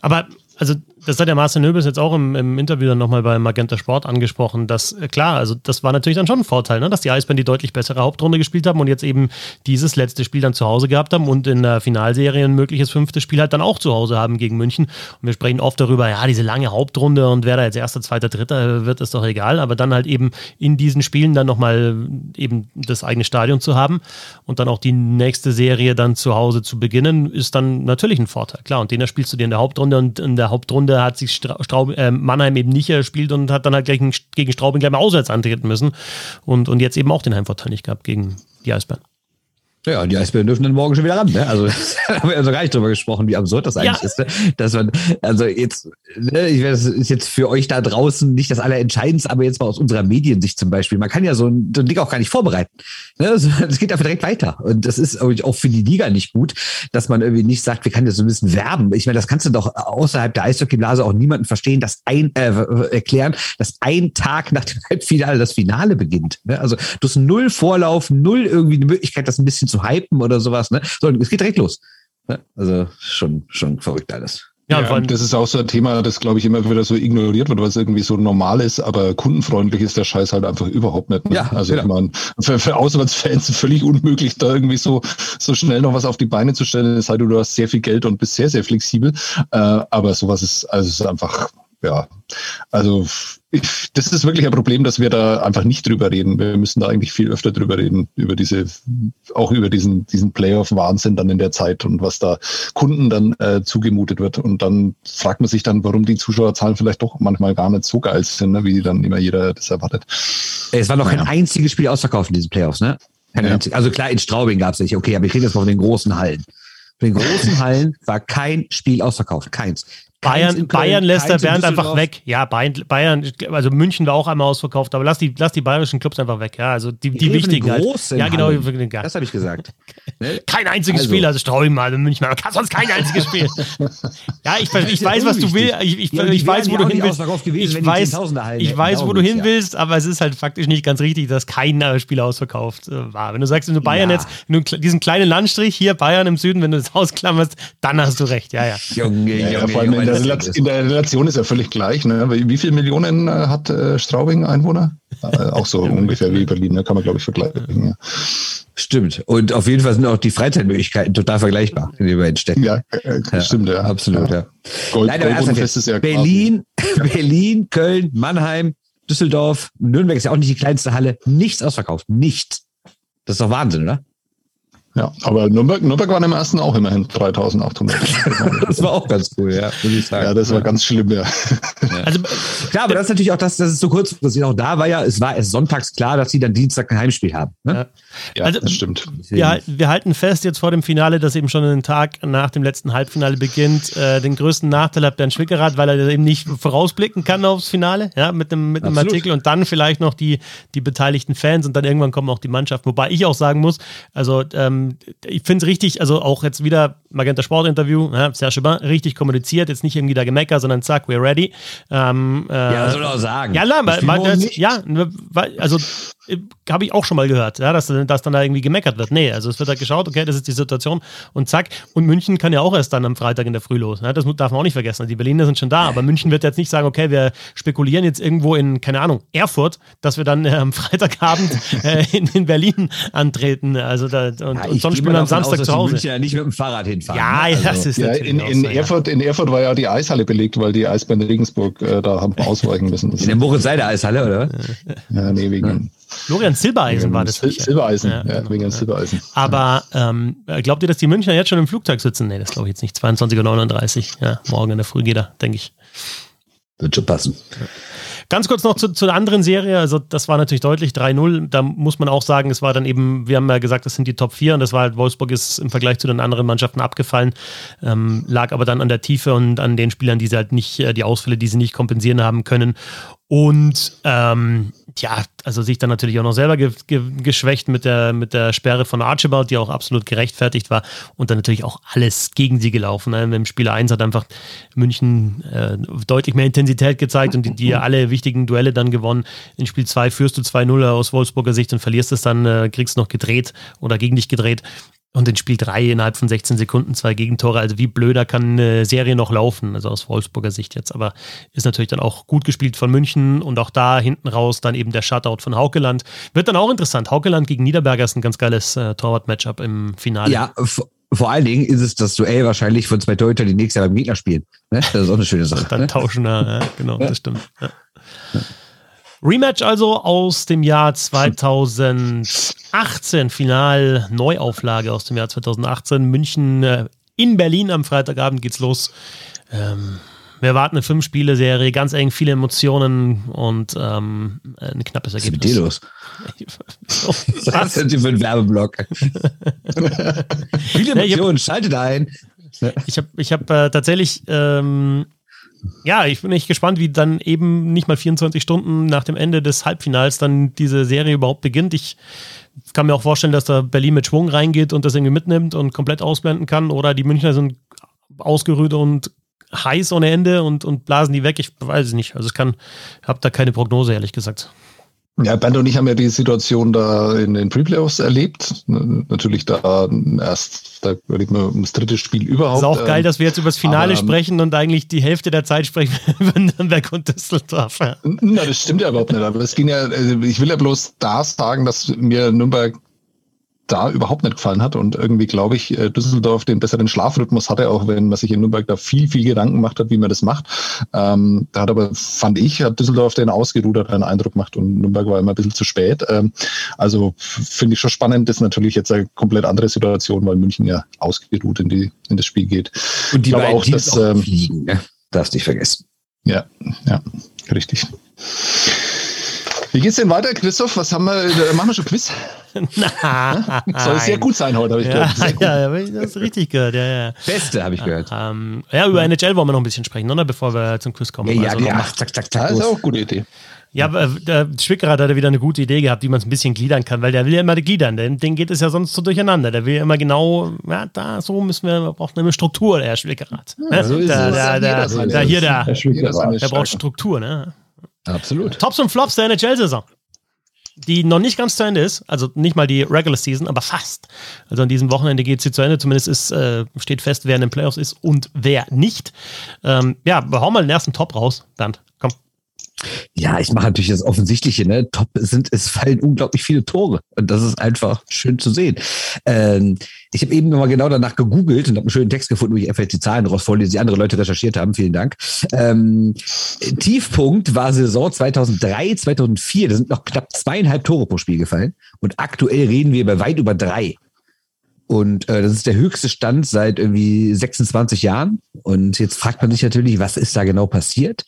Aber also das hat der Marcel Nöbels jetzt auch im, im Interview dann nochmal bei Magenta Sport angesprochen, dass äh, klar, also das war natürlich dann schon ein Vorteil, ne, dass die Eisbären die deutlich bessere Hauptrunde gespielt haben und jetzt eben dieses letzte Spiel dann zu Hause gehabt haben und in der Finalserie ein mögliches fünftes Spiel halt dann auch zu Hause haben gegen München. Und wir sprechen oft darüber, ja, diese lange Hauptrunde und wer da jetzt erster, zweiter, dritter wird, ist doch egal, aber dann halt eben in diesen Spielen dann nochmal eben das eigene Stadion zu haben und dann auch die nächste Serie dann zu Hause zu beginnen, ist dann natürlich ein Vorteil, klar. Und den spielst du dir in der Hauptrunde und in der Hauptrunde hat sich Straub, äh, Mannheim eben nicht erspielt und hat dann halt gegen, gegen Straubing gleich mal auswärts antreten müssen. Und, und jetzt eben auch den Heimvorteil nicht gehabt gegen die Eisbären. Ja, die Eisbären dürfen dann morgen schon wieder ran. Ne? Also haben wir also gar nicht drüber gesprochen, wie absurd das eigentlich ja. ist. Ne? Dass man, also jetzt, ne, ich weiß, das ist jetzt für euch da draußen nicht das Allerentscheidendste, aber jetzt mal aus unserer Mediensicht zum Beispiel. Man kann ja so ein, so ein Ding auch gar nicht vorbereiten. Ne? Es geht einfach direkt weiter. Und das ist auch für die Liga nicht gut, dass man irgendwie nicht sagt, wir können jetzt so ein bisschen werben. Ich meine, das kannst du doch außerhalb der Eishockeyblase auch niemanden verstehen, dass ein, äh, erklären, dass ein Tag nach dem Halbfinale das Finale beginnt. Ne? Also du hast null Vorlauf, null irgendwie eine Möglichkeit, das ein bisschen zu zu hypen oder sowas, ne? Sondern es geht direkt los. Ne? Also schon, schon verrückt alles. Ja, ja das ist auch so ein Thema, das glaube ich immer wieder so ignoriert wird, weil es irgendwie so normal ist, aber kundenfreundlich ist der Scheiß halt einfach überhaupt nicht. Ne? Ja, also genau. ich meine, für, für Auslandsfans völlig unmöglich, da irgendwie so, so schnell noch was auf die Beine zu stellen, es sei denn, du hast sehr viel Geld und bist sehr, sehr flexibel. Äh, aber sowas ist, also ist einfach ja, also ich, das ist wirklich ein Problem, dass wir da einfach nicht drüber reden. Wir müssen da eigentlich viel öfter drüber reden, über diese, auch über diesen, diesen Playoff-Wahnsinn dann in der Zeit und was da Kunden dann äh, zugemutet wird. Und dann fragt man sich dann, warum die Zuschauerzahlen vielleicht doch manchmal gar nicht so geil sind, ne, wie dann immer jeder das erwartet. Es war noch naja. kein einziges Spiel ausverkauft in diesen Playoffs, ne? Ja. Also klar, in Straubing gab es nicht, okay, aber ich rede jetzt mal von den großen Hallen. Für den großen Hallen war kein Spiel ausverkauft. Keins. Bayern, Bayern lässt der Bernd einfach weg. Ja, Bayern, Bayern, also München war auch einmal ausverkauft, aber lass die, lass die bayerischen Clubs einfach weg. Ja, also die, die wichtigen halt. Ja, genau. Hallen. Das habe ich gesagt. Kein einziges also. Spiel, also mal in München, aber sonst kein einziges Spiel. ja, ich, ich, ich weiß, was du willst. Ich, ich, ja, ich weiß, wo du hin willst. Gewesen, ich weiß, ich weiß, wo du hin willst, aber es ist halt faktisch nicht ganz richtig, dass kein Spiel ausverkauft äh, war. Wenn du sagst, wenn du Bayern jetzt, wenn du diesen kleinen Landstrich hier Bayern im Süden, wenn du das ausklammerst, dann hast du recht. Ja, ja. Junge, Junge, Junge in, der in der Relation ist ja völlig gleich. Ne? Wie viele Millionen äh, hat äh, Straubing Einwohner? Äh, auch so ungefähr wie Berlin, ne? kann man, glaube ich, vergleichen. Ja. Stimmt. Und auf jeden Fall sind auch die Freizeitmöglichkeiten total vergleichbar in den beiden Städten. Ja, äh, ja stimmt, ja. Absolut, ja. ja. Gold, Nein, Gold ist ja Berlin, Berlin, Köln, Mannheim, Düsseldorf, Nürnberg ist ja auch nicht die kleinste Halle. Nichts ausverkauft. Nichts. Das ist doch Wahnsinn, oder? Ja, aber Nürnberg, Nürnberg waren im ersten auch immerhin 3800. das war auch ganz cool, ja, würde ich sagen. Ja, das war ganz schlimm, ja. Also, klar, aber das ist natürlich auch das, das ist so kurzfristig. Auch da war ja, es war erst sonntags klar, dass sie dann Dienstag ein Heimspiel haben. Ne? Ja. Ja, also, das stimmt. Wir, wir, halten fest jetzt vor dem Finale, dass eben schon einen Tag nach dem letzten Halbfinale beginnt. Äh, den größten Nachteil hat Bernd Schwickerath, weil er eben nicht vorausblicken kann aufs Finale, ja, mit einem, mit einem Artikel und dann vielleicht noch die, die beteiligten Fans und dann irgendwann kommen auch die Mannschaft. Wobei ich auch sagen muss, also ähm, ich finde es richtig, also auch jetzt wieder Magenta Sport Interview, ja, Serge Bain, richtig kommuniziert, jetzt nicht irgendwie da gemeckert, sondern zack, we're ready. Ähm, äh, ja, soll auch sagen. Ja, na, mal das, ja, also äh, habe ich auch schon mal gehört, ja, dass, dass dann da irgendwie gemeckert wird. Nee, also es wird halt geschaut, okay, das ist die Situation und zack. Und München kann ja auch erst dann am Freitag in der Früh los. Ja, das darf man auch nicht vergessen. Die Berliner sind schon da, aber München wird jetzt nicht sagen, okay, wir spekulieren jetzt irgendwo in, keine Ahnung, Erfurt, dass wir dann äh, am Freitagabend äh, in, in, Berlin antreten. Also da, und, ja, und sonst spielen wir am Samstag aus, zu Hause. München ja nicht mit dem Fahrrad hinfahren. Ja, ne? also, das ist ja, in, in, so, Erfurt, in Erfurt war ja die Eishalle belegt, weil die Eisbären Regensburg äh, da haben ausweichen müssen. in der Moritz Seide Eishalle, oder? Ja, nee, wegen. Florian Silbereisen war das. Sil Silbereisen, ja, ja, wegen ja. Silbereisen. Aber ähm, glaubt ihr, dass die Münchner jetzt schon im Flugzeug sitzen? Nee, das glaube ich jetzt nicht. 22.39 Uhr. Ja, morgen in der Früh geht er, denke ich. Wird schon passen. Ganz kurz noch zu, zu der anderen Serie. Also, das war natürlich deutlich 3-0. Da muss man auch sagen, es war dann eben, wir haben ja gesagt, das sind die Top 4 und das war halt, Wolfsburg ist im Vergleich zu den anderen Mannschaften abgefallen. Ähm, lag aber dann an der Tiefe und an den Spielern, die sie halt nicht, äh, die Ausfälle, die sie nicht kompensieren haben können. Und ähm, ja, also sich dann natürlich auch noch selber ge ge geschwächt mit der, mit der Sperre von Archibald, die auch absolut gerechtfertigt war. Und dann natürlich auch alles gegen sie gelaufen. Ne? Im Spieler 1 hat einfach München äh, deutlich mehr Intensität gezeigt und die, die alle wichtigen Duelle dann gewonnen. In Spiel 2 führst du 2-0 aus Wolfsburger Sicht und verlierst es dann, äh, kriegst noch gedreht oder gegen dich gedreht. Und in Spiel 3 innerhalb von 16 Sekunden zwei Gegentore. Also wie blöder kann eine Serie noch laufen, also aus Wolfsburger Sicht jetzt. Aber ist natürlich dann auch gut gespielt von München und auch da hinten raus dann eben der Shutout von Haukeland. Wird dann auch interessant. Haukeland gegen Niederberger ist ein ganz geiles äh, Torwart-Matchup im Finale. Ja, vor allen Dingen ist es das Duell wahrscheinlich von zwei Torhütern, die nächstes Jahr beim Gegner spielen. Ne? Das ist auch eine schöne Sache. dann ne? tauschen, ja, genau, das stimmt. Ja. Rematch also aus dem Jahr 2018, Final Neuauflage aus dem Jahr 2018. München äh, in Berlin am Freitagabend geht's los. Ähm, wir warten eine Fünf-Spiele-Serie, ganz eng, viele Emotionen und ähm, ein knappes Ergebnis. Was ist mit dir los? Was sind Sie für ein Werbeblock? viele Emotionen, schaltet ein. Ich habe ich hab, äh, tatsächlich ähm, ja, ich bin echt gespannt, wie dann eben nicht mal 24 Stunden nach dem Ende des Halbfinals dann diese Serie überhaupt beginnt. Ich kann mir auch vorstellen, dass da Berlin mit Schwung reingeht und das irgendwie mitnimmt und komplett ausblenden kann. Oder die Münchner sind ausgerührt und heiß ohne Ende und, und blasen die weg. Ich weiß es nicht. Also ich kann, habe da keine Prognose, ehrlich gesagt. Ja, Band und ich haben ja die Situation da in den Pre-Playoffs erlebt. Natürlich da erst, da überlegt man ums dritte Spiel überhaupt. Ist auch geil, ähm, dass wir jetzt über das Finale aber, sprechen und eigentlich die Hälfte der Zeit sprechen über Nürnberg und Düsseldorf. Na, das stimmt ja überhaupt nicht. Aber es ging ja, also ich will ja bloß da sagen, dass mir Nürnberg da überhaupt nicht gefallen hat. Und irgendwie glaube ich, äh, Düsseldorf den besseren Schlafrhythmus hatte, auch wenn man sich in Nürnberg da viel, viel Gedanken gemacht hat, wie man das macht. Ähm, da hat aber, fand ich, hat Düsseldorf den ausgeruderten Eindruck gemacht und Nürnberg war immer ein bisschen zu spät. Ähm, also finde ich schon spannend. Das ist natürlich jetzt eine komplett andere Situation, weil München ja ausgeruht in, die, in das Spiel geht. Und die ich beiden auch, dass, auch ähm, fliegen, ne? Darfst nicht vergessen. Ja, ja, richtig. Wie geht's denn weiter, Christoph? Was haben wir? Machen wir schon Quiz? Na, Soll sehr gut sein heute, habe ich ja, gehört. Ja, ja, das ist richtig gehört. Ja, ja. Beste, habe ich gehört. Ähm, ja, über NHL wollen wir noch ein bisschen sprechen, oder? Bevor wir zum Quiz kommen. Ja, ja, also ja. Mach, zack, zack, zack. Das ist auch eine gute Idee. Ja, der Schwicker hat wieder eine gute Idee gehabt, wie man es ein bisschen gliedern kann, weil der will ja immer gliedern. Den, den geht es ja sonst so durcheinander. Der will ja immer genau, ja, da, so müssen wir, wir brauchen eine Struktur, der Schwickerat. Ja, so ist der, es. Der, der, der, hier, der, der, der braucht Struktur, ne? Absolut. Tops und Flops der NHL-Saison die noch nicht ganz zu Ende ist, also nicht mal die Regular Season, aber fast. Also an diesem Wochenende geht sie zu Ende, zumindest ist, äh, steht fest, wer in den Playoffs ist und wer nicht. Ähm, ja, wir hauen mal den ersten Top raus, Bernd. Komm. Ja, ich mache natürlich das Offensichtliche. Ne? Top sind, es fallen unglaublich viele Tore. Und das ist einfach schön zu sehen. Ähm, ich habe eben nochmal genau danach gegoogelt und habe einen schönen Text gefunden, wo ich einfach die Zahlen raus vorlese, die andere Leute recherchiert haben. Vielen Dank. Ähm, Tiefpunkt war Saison 2003, 2004. Da sind noch knapp zweieinhalb Tore pro Spiel gefallen. Und aktuell reden wir bei weit über drei. Und äh, das ist der höchste Stand seit irgendwie 26 Jahren. Und jetzt fragt man sich natürlich, was ist da genau passiert?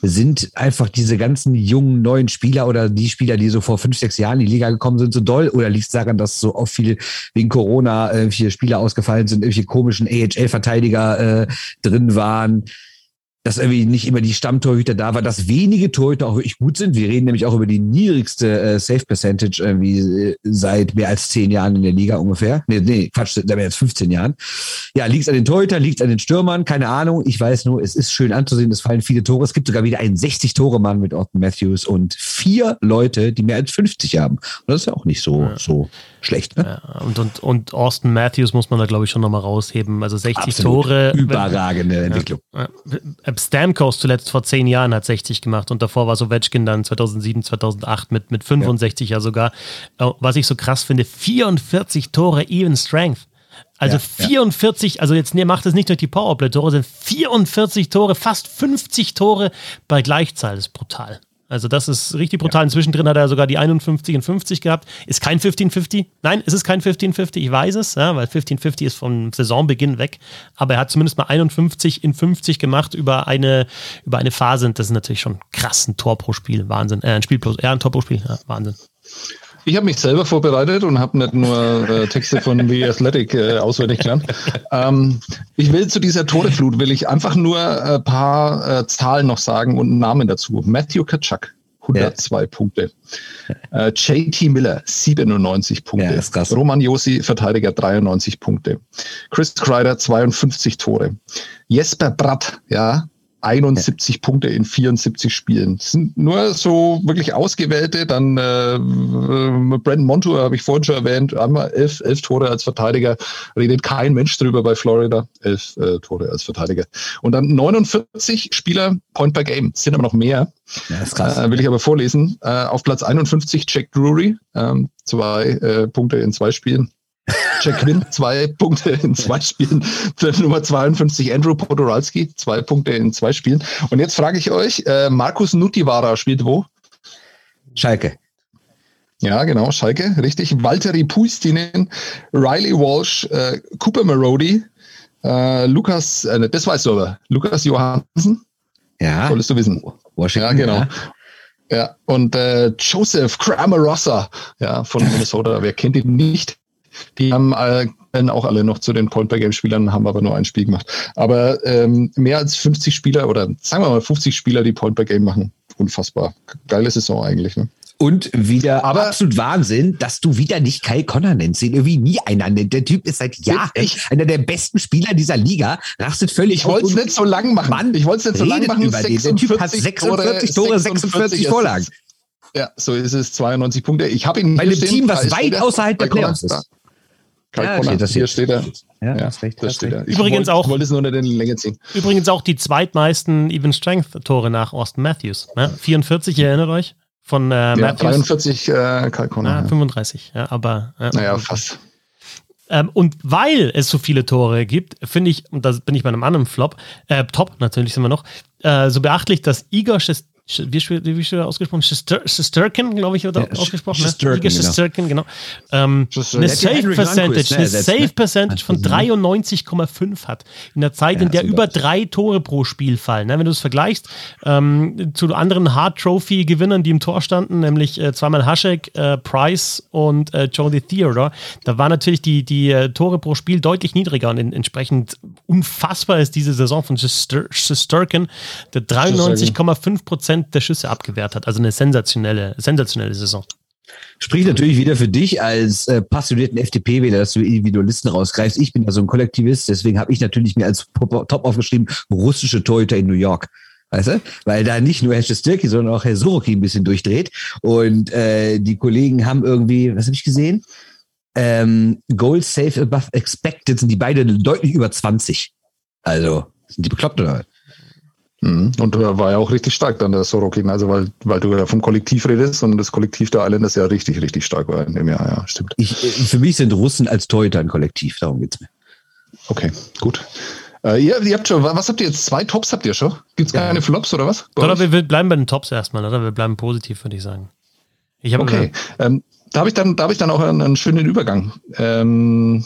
Sind einfach diese ganzen jungen, neuen Spieler oder die Spieler, die so vor fünf, sechs Jahren in die Liga gekommen sind, so doll? Oder liegt es daran, dass so oft viele wegen Corona äh, viele Spieler ausgefallen sind, irgendwelche komischen AHL-Verteidiger äh, drin waren? Dass irgendwie nicht immer die Stammtorhüter da waren, dass wenige Torhüter auch wirklich gut sind. Wir reden nämlich auch über die niedrigste äh, Safe Percentage irgendwie äh, seit mehr als zehn Jahren in der Liga ungefähr. Nee, nee, Quatsch, seit mehr als 15 Jahren. Ja, liegt an den Torhütern, liegt an den Stürmern, keine Ahnung. Ich weiß nur, es ist schön anzusehen, es fallen viele Tore. Es gibt sogar wieder einen 60-Tore-Mann mit Orton Matthews und vier Leute, die mehr als 50 haben. Und das ist ja auch nicht so, ja. so schlecht. Ne? Ja, und, und, und Austin Matthews muss man da, glaube ich, schon nochmal rausheben. Also 60 Absolut. Tore. Überragende wenn, Entwicklung. Ja, Stamkos zuletzt vor zehn Jahren hat 60 gemacht und davor war Ovechkin dann 2007, 2008 mit, mit 65 ja, ja sogar. Äh, was ich so krass finde, 44 Tore Even Strength. Also ja, 44, ja. also jetzt nee, macht es nicht durch die Powerplay-Tore, sind 44 Tore, fast 50 Tore bei Gleichzahl. Das ist brutal. Also das ist richtig brutal. Ja. Inzwischen hat er sogar die 51 in 50 gehabt. Ist kein 15-50. Nein, es ist kein 15-50. Ich weiß es, ja, weil 15-50 ist vom Saisonbeginn weg. Aber er hat zumindest mal 51 in 50 gemacht über eine, über eine Phase. das ist natürlich schon krass. Ein Tor pro Spiel. Wahnsinn. Äh, ein Spiel plus, ja, ein Tor pro Spiel. Ja, Wahnsinn. Ich habe mich selber vorbereitet und habe nicht nur äh, Texte von The Athletic äh, auswendig gelernt. Ähm, ich will zu dieser Toreflut, will ich einfach nur ein paar äh, Zahlen noch sagen und einen Namen dazu. Matthew Kaczak, 102 ja. Punkte. Äh, JT Miller, 97 Punkte. Ja, Roman Josi, Verteidiger, 93 Punkte. Chris Kreider, 52 Tore. Jesper Bratt, ja, 71 ja. Punkte in 74 Spielen. Das sind nur so wirklich ausgewählte. Dann äh, Brandon Montour habe ich vorhin schon erwähnt, einmal elf, elf Tore als Verteidiger. Redet kein Mensch drüber bei Florida. Elf äh, Tore als Verteidiger. Und dann 49 Spieler Point per Game. Das sind aber noch mehr. Ja, ist krass. Äh, will ich aber vorlesen. Äh, auf Platz 51 Jack Drury. Ähm, zwei äh, Punkte in zwei Spielen. Jack Quinn, zwei Punkte in zwei Spielen. Nummer 52, Andrew Podoralski, zwei Punkte in zwei Spielen. Und jetzt frage ich euch, äh, Markus Nutivara spielt wo? Schalke. Ja, genau, Schalke, richtig. Valtteri Puistinen, Riley Walsh, äh, Cooper Marody, äh, Lukas, äh, das weißt du aber, Lukas Johansen. Ja. Solltest du wissen. Washington, ja, genau. Ja. Ja, und äh, Joseph Cramarossa, ja, von Minnesota. Wer kennt ihn nicht? Die haben äh, auch alle noch zu den Point-per-Game-Spielern, haben aber nur ein Spiel gemacht. Aber ähm, mehr als 50 Spieler oder sagen wir mal 50 Spieler, die Point-per-Game machen. Unfassbar. Geile Saison eigentlich. Ne? Und wieder aber absolut Wahnsinn, dass du wieder nicht Kai Connor nennst, den irgendwie nie einer nennt. Der Typ ist seit Jahren ich, einer der besten Spieler dieser Liga, rastet völlig Ich wollte es nicht so lang machen. Mann, ich wollte es nicht so lang machen. Über den. Der Typ hat 46 Tore, 46 Vorlagen. Ja, so ist es, 92 Punkte. Ich habe ihn Bei einem Team, was weit außerhalb der Playoffs ist. Kai ja, okay, das hier steht er. Ja, ja das recht, das steht er. Übrigens wollt, auch. wollte es nur in die Länge ziehen. Übrigens auch die zweitmeisten Even Strength Tore nach Austin Matthews. Ne? 44, ihr erinnert euch? Von äh, Matthews. 43 äh, Kai Connor. Ah, 35, ja, aber. Äh, naja, fast. Ähm, und weil es so viele Tore gibt, finde ich, und da bin ich bei einem anderen Flop, äh, Top natürlich sind wir noch, äh, so beachtlich, dass Igor Schest wie, wie wird ausgesprochen? Shesterkin, glaube ich, wird ja, ausgesprochen. Shesterkin, Shesterkin genau. genau. Ähm, eine Safe Percentage, eine Safe Percentage von 93,5 hat. In der Zeit, ja, in der über drei Tore pro Spiel fallen. Ne? Wenn du es vergleichst ähm, zu anderen Hard Trophy Gewinnern, die im Tor standen, nämlich äh, zweimal Haschek, äh, Price und äh, Jody Theodore, da war natürlich die, die äh, Tore pro Spiel deutlich niedriger und in, entsprechend unfassbar ist diese Saison von Shesterkin, der 93,5 Prozent Prozent der Schüsse abgewehrt hat. Also eine sensationelle, sensationelle Saison. Spricht natürlich wieder für dich als äh, passionierten FDP-Wähler, dass du Individualisten rausgreifst. Ich bin ja so ein Kollektivist, deswegen habe ich natürlich mir als Top aufgeschrieben, russische Torhüter in New York. Weißt du? Weil da nicht nur Herr Stirki, sondern auch Herr Soroki ein bisschen durchdreht. Und äh, die Kollegen haben irgendwie, was habe ich gesehen? Ähm, Goal Safe Above Expected sind die beide deutlich über 20. Also, sind die bekloppt oder? Mhm. Und er war ja auch richtig stark dann, der Sorokin, also weil, weil du ja vom Kollektiv redest und das Kollektiv der Islanders ja richtig, richtig stark war in dem Jahr, ja, stimmt. Ich, für mich sind Russen als Torhüter ein Kollektiv, darum geht's mir. Okay, gut. Äh, ihr, ihr habt schon, was habt ihr jetzt? Zwei Tops habt ihr schon? Gibt's keine ja. Flops oder was? Oder wir, wir bleiben bei den Tops erstmal, oder? Wir bleiben positiv, würde ich sagen. Ich okay, ähm, da habe ich dann, da habe ich dann auch einen, einen schönen Übergang. Ähm,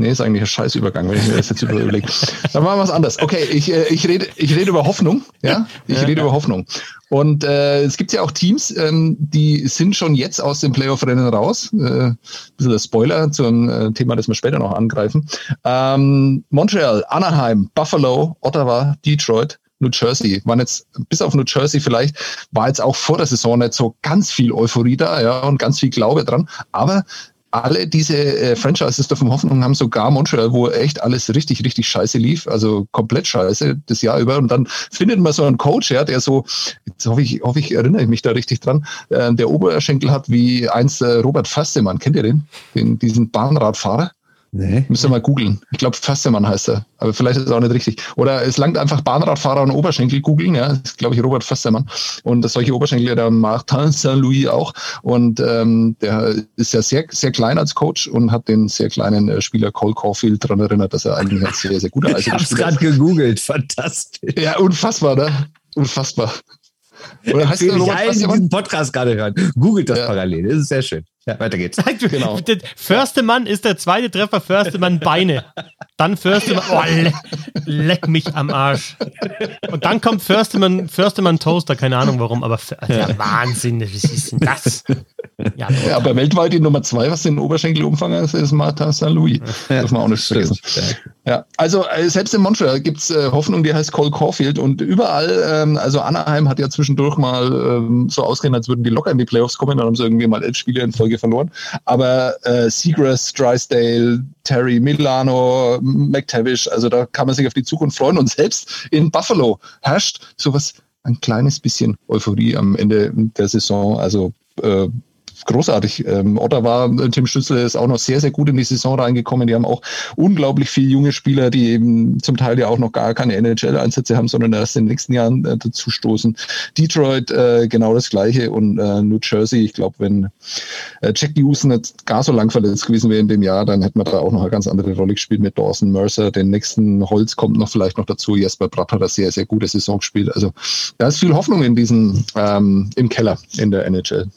Nee, ist eigentlich ein Scheißübergang, wenn ich mir das jetzt überlege. Dann machen wir was anderes. Okay, ich, äh, ich, rede, ich rede über Hoffnung. Ja, ich ja. rede über Hoffnung. Und äh, es gibt ja auch Teams, ähm, die sind schon jetzt aus dem Playoff-Rennen raus. Äh, bisschen der Spoiler zu einem äh, Thema, das wir später noch angreifen. Ähm, Montreal, Anaheim, Buffalo, Ottawa, Detroit, New Jersey. Waren jetzt bis auf New Jersey vielleicht, war jetzt auch vor der Saison nicht so ganz viel Euphorie da, ja, und ganz viel Glaube dran. Aber alle diese äh, Franchises vom Hoffnung haben sogar Montreal, wo echt alles richtig, richtig scheiße lief, also komplett scheiße das Jahr über. Und dann findet man so einen Coach, ja, der so, jetzt hoffe ich, hoffe ich, erinnere ich mich da richtig dran, äh, der Oberschenkel hat wie einst äh, Robert Fastemann. Kennt ihr den? den diesen Bahnradfahrer? Nee. Müsst ihr mal googeln. Ich glaube, Fassemann heißt er. Aber vielleicht ist es auch nicht richtig. Oder es langt einfach Bahnradfahrer und Oberschenkel googeln. Ja, das ist, glaube ich, Robert Fassemann. Und solche Oberschenkel, der Martin Saint-Louis auch. Und ähm, der ist ja sehr, sehr klein als Coach und hat den sehr kleinen äh, Spieler Cole Caulfield daran erinnert, dass er eigentlich ein sehr, sehr guter Eishockey Ich habe es gerade gegoogelt. Fantastisch. Ja, unfassbar, ne? Unfassbar. Oder heißt der Robert allen, die diesen Podcast gerade hören. Googelt das ja. parallel. Das ist sehr schön. Ja, weiter geht's. genau. Förstemann ist der zweite Treffer, Förstemann Beine. Dann Förstemann, oh, le leck mich am Arsch. Und dann kommt Förstemann, Förstemann Toaster, keine Ahnung warum, aber ja. Wahnsinn, was ist denn das? Ja, ja, aber weltweit die Nummer zwei, was den Oberschenkelumfang ist, ist Martin Saint-Louis. Ja, Darf man auch nicht vergessen. Ja, also äh, selbst in Montreal gibt es äh, Hoffnung, die heißt Cole Caulfield und überall, ähm, also Anaheim hat ja zwischendurch mal ähm, so ausgesehen, als würden die locker in die Playoffs kommen, dann haben sie irgendwie mal elf Spiele in Folge verloren. Aber äh, Seagrass, Drysdale, Terry, Milano, McTavish, also da kann man sich auf die Zukunft freuen und selbst in Buffalo herrscht sowas ein kleines bisschen Euphorie am Ende der Saison. Also äh, großartig. Ähm, Ottawa, Tim Stützler ist auch noch sehr, sehr gut in die Saison reingekommen. Die haben auch unglaublich viele junge Spieler, die eben zum Teil ja auch noch gar keine NHL-Einsätze haben, sondern erst in den nächsten Jahren äh, dazu stoßen. Detroit äh, genau das Gleiche und äh, New Jersey, ich glaube, wenn äh, Jack Hughes nicht gar so lang verletzt gewesen wäre in dem Jahr, dann hätten wir da auch noch eine ganz andere Rolle gespielt mit Dawson Mercer. Den nächsten Holz kommt noch vielleicht noch dazu. Jesper Bratt hat eine sehr, sehr gute Saison gespielt. Also da ist viel Hoffnung in diesem, ähm, im Keller in der NHL.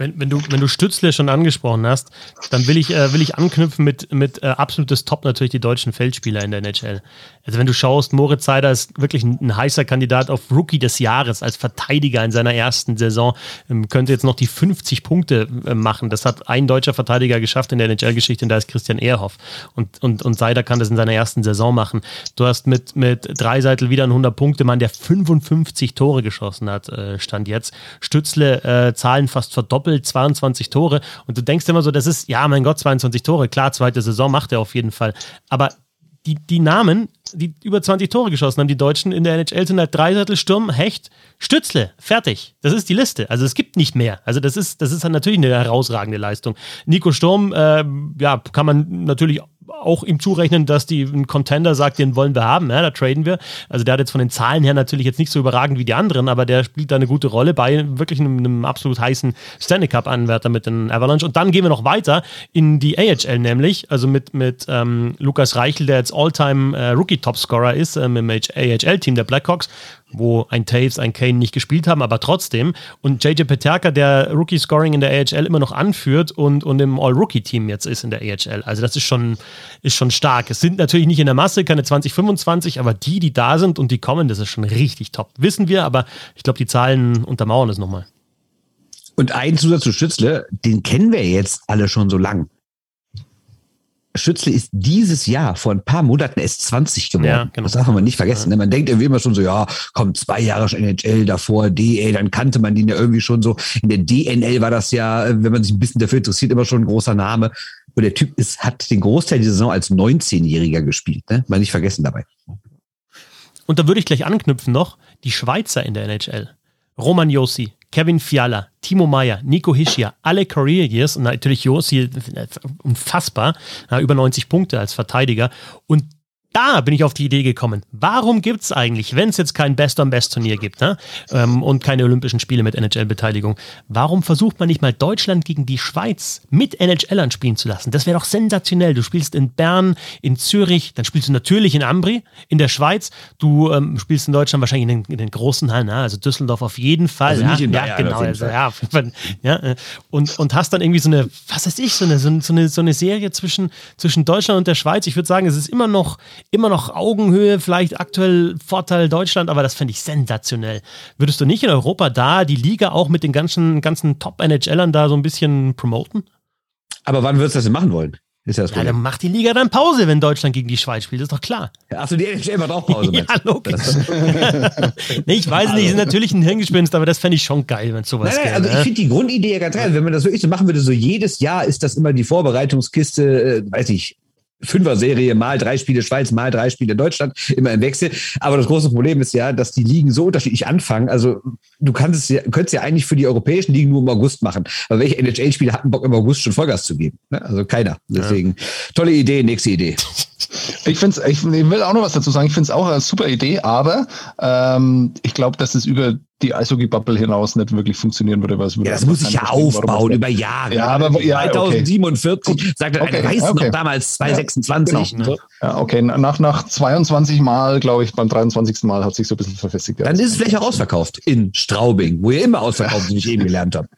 Wenn, wenn, du, wenn du Stützle schon angesprochen hast, dann will ich, äh, will ich anknüpfen mit, mit äh, absolutes Top natürlich die deutschen Feldspieler in der NHL. Also wenn du schaust, Moritz Seider ist wirklich ein, ein, heißer Kandidat auf Rookie des Jahres als Verteidiger in seiner ersten Saison. Ähm, könnte jetzt noch die 50 Punkte äh, machen. Das hat ein deutscher Verteidiger geschafft in der NHL-Geschichte und da ist Christian Ehrhoff. Und, und, und Seider kann das in seiner ersten Saison machen. Du hast mit, mit Dreiseitel wieder einen 100-Punkte-Mann, der 55 Tore geschossen hat, äh, stand jetzt. Stützle äh, Zahlen fast verdoppelt doppelt 22 Tore. Und du denkst immer so, das ist, ja, mein Gott, 22 Tore. Klar, zweite Saison macht er auf jeden Fall. Aber die, die Namen, die über 20 Tore geschossen haben, die Deutschen in der NHL sind halt Dreiseitel, Sturm, Hecht, Stützle, fertig. Das ist die Liste. Also es gibt nicht mehr. Also das ist, das ist halt natürlich eine herausragende Leistung. Nico Sturm, äh, ja, kann man natürlich auch ihm zurechnen, dass die ein Contender sagt, den wollen wir haben, ja, da traden wir. Also der hat jetzt von den Zahlen her natürlich jetzt nicht so überragend wie die anderen, aber der spielt da eine gute Rolle bei wirklich einem, einem absolut heißen Stanley Cup Anwärter mit den Avalanche. Und dann gehen wir noch weiter in die AHL nämlich, also mit, mit ähm, Lukas Reichel, der jetzt All-Time äh, Rookie Topscorer ist ähm, im AHL-Team der Blackhawks wo ein Taves, ein Kane nicht gespielt haben, aber trotzdem. Und JJ Peterka, der Rookie-Scoring in der AHL immer noch anführt und, und im All-Rookie-Team jetzt ist in der AHL. Also das ist schon, ist schon stark. Es sind natürlich nicht in der Masse, keine 20, 25, aber die, die da sind und die kommen, das ist schon richtig top. Wissen wir, aber ich glaube, die Zahlen untermauern es nochmal. Und ein Zusatz zu Schützle, den kennen wir jetzt alle schon so lang. Schützle ist dieses Jahr vor ein paar Monaten erst 20 geworden. Ja, genau. Das darf man nicht vergessen. Ja. Man denkt irgendwie immer schon so, ja, komm, zwei Jahre schon NHL davor, DL, dann kannte man den ja irgendwie schon so. In der DNL war das ja, wenn man sich ein bisschen dafür interessiert, immer schon ein großer Name. Und der Typ ist, hat den Großteil dieser Saison als 19-Jähriger gespielt. Ne? Mal nicht vergessen dabei. Und da würde ich gleich anknüpfen noch, die Schweizer in der NHL. Roman Josi, Kevin Fiala, Timo Meyer, Nico Hischia, alle Career Years und natürlich Josi, unfassbar, über 90 Punkte als Verteidiger. Und da bin ich auf die Idee gekommen. Warum gibt es eigentlich, wenn es jetzt kein Best-on-Best-Turnier gibt ne? ähm, und keine Olympischen Spiele mit NHL-Beteiligung, warum versucht man nicht mal Deutschland gegen die Schweiz mit NHLern spielen zu lassen? Das wäre doch sensationell. Du spielst in Bern, in Zürich, dann spielst du natürlich in Ambri, in der Schweiz. Du ähm, spielst in Deutschland wahrscheinlich in den, in den großen Hallen, ne? also Düsseldorf auf jeden Fall. Also nicht in ja, genau. Also, ja, ja, äh, und, und hast dann irgendwie so eine, was weiß ich, so eine, so eine, so eine Serie zwischen, zwischen Deutschland und der Schweiz. Ich würde sagen, es ist immer noch immer noch Augenhöhe, vielleicht aktuell Vorteil Deutschland, aber das fände ich sensationell. Würdest du nicht in Europa da die Liga auch mit den ganzen, ganzen Top-NHLern da so ein bisschen promoten? Aber wann würdest du das denn machen wollen? Ist ja, das ja, dann macht die Liga dann Pause, wenn Deutschland gegen die Schweiz spielt, ist doch klar. Achso, die NHL macht auch Pause. ja, logisch. nee, ich weiß nicht, ist natürlich ein Hirngespinst, aber das fände ich schon geil, wenn es sowas nein, nein, Also ich ne? finde die Grundidee ja ganz geil. Wenn man das wirklich so machen würde, so jedes Jahr ist das immer die Vorbereitungskiste, äh, weiß ich, Fünfer-Serie, mal drei Spiele Schweiz, mal drei Spiele Deutschland, immer im Wechsel. Aber das große Problem ist ja, dass die Ligen so unterschiedlich anfangen. Also du kannst es ja, könntest ja eigentlich für die europäischen Ligen nur im August machen. Aber welche NHL-Spieler hatten Bock im August schon Vollgas zu geben? Ne? Also keiner. Deswegen ja. tolle Idee, nächste Idee. Ich finde ich will auch noch was dazu sagen. Ich finde es auch eine super Idee, aber ähm, ich glaube, dass es über die Eishockey-Bubble hinaus nicht wirklich funktionieren würde. Was ja, das muss ich ja aufbauen über Jahre. Ja, aber ja, 2047 okay. sagt er, okay. weiß okay. noch damals 2026. Ja, genau. ne? ja, okay. Nach, nach 22 Mal, glaube ich, beim 23. Mal hat sich so ein bisschen verfestigt. Dann ist es vielleicht auch ausverkauft in Straubing, wo ihr immer ausverkauft, wie ich eben gelernt habe.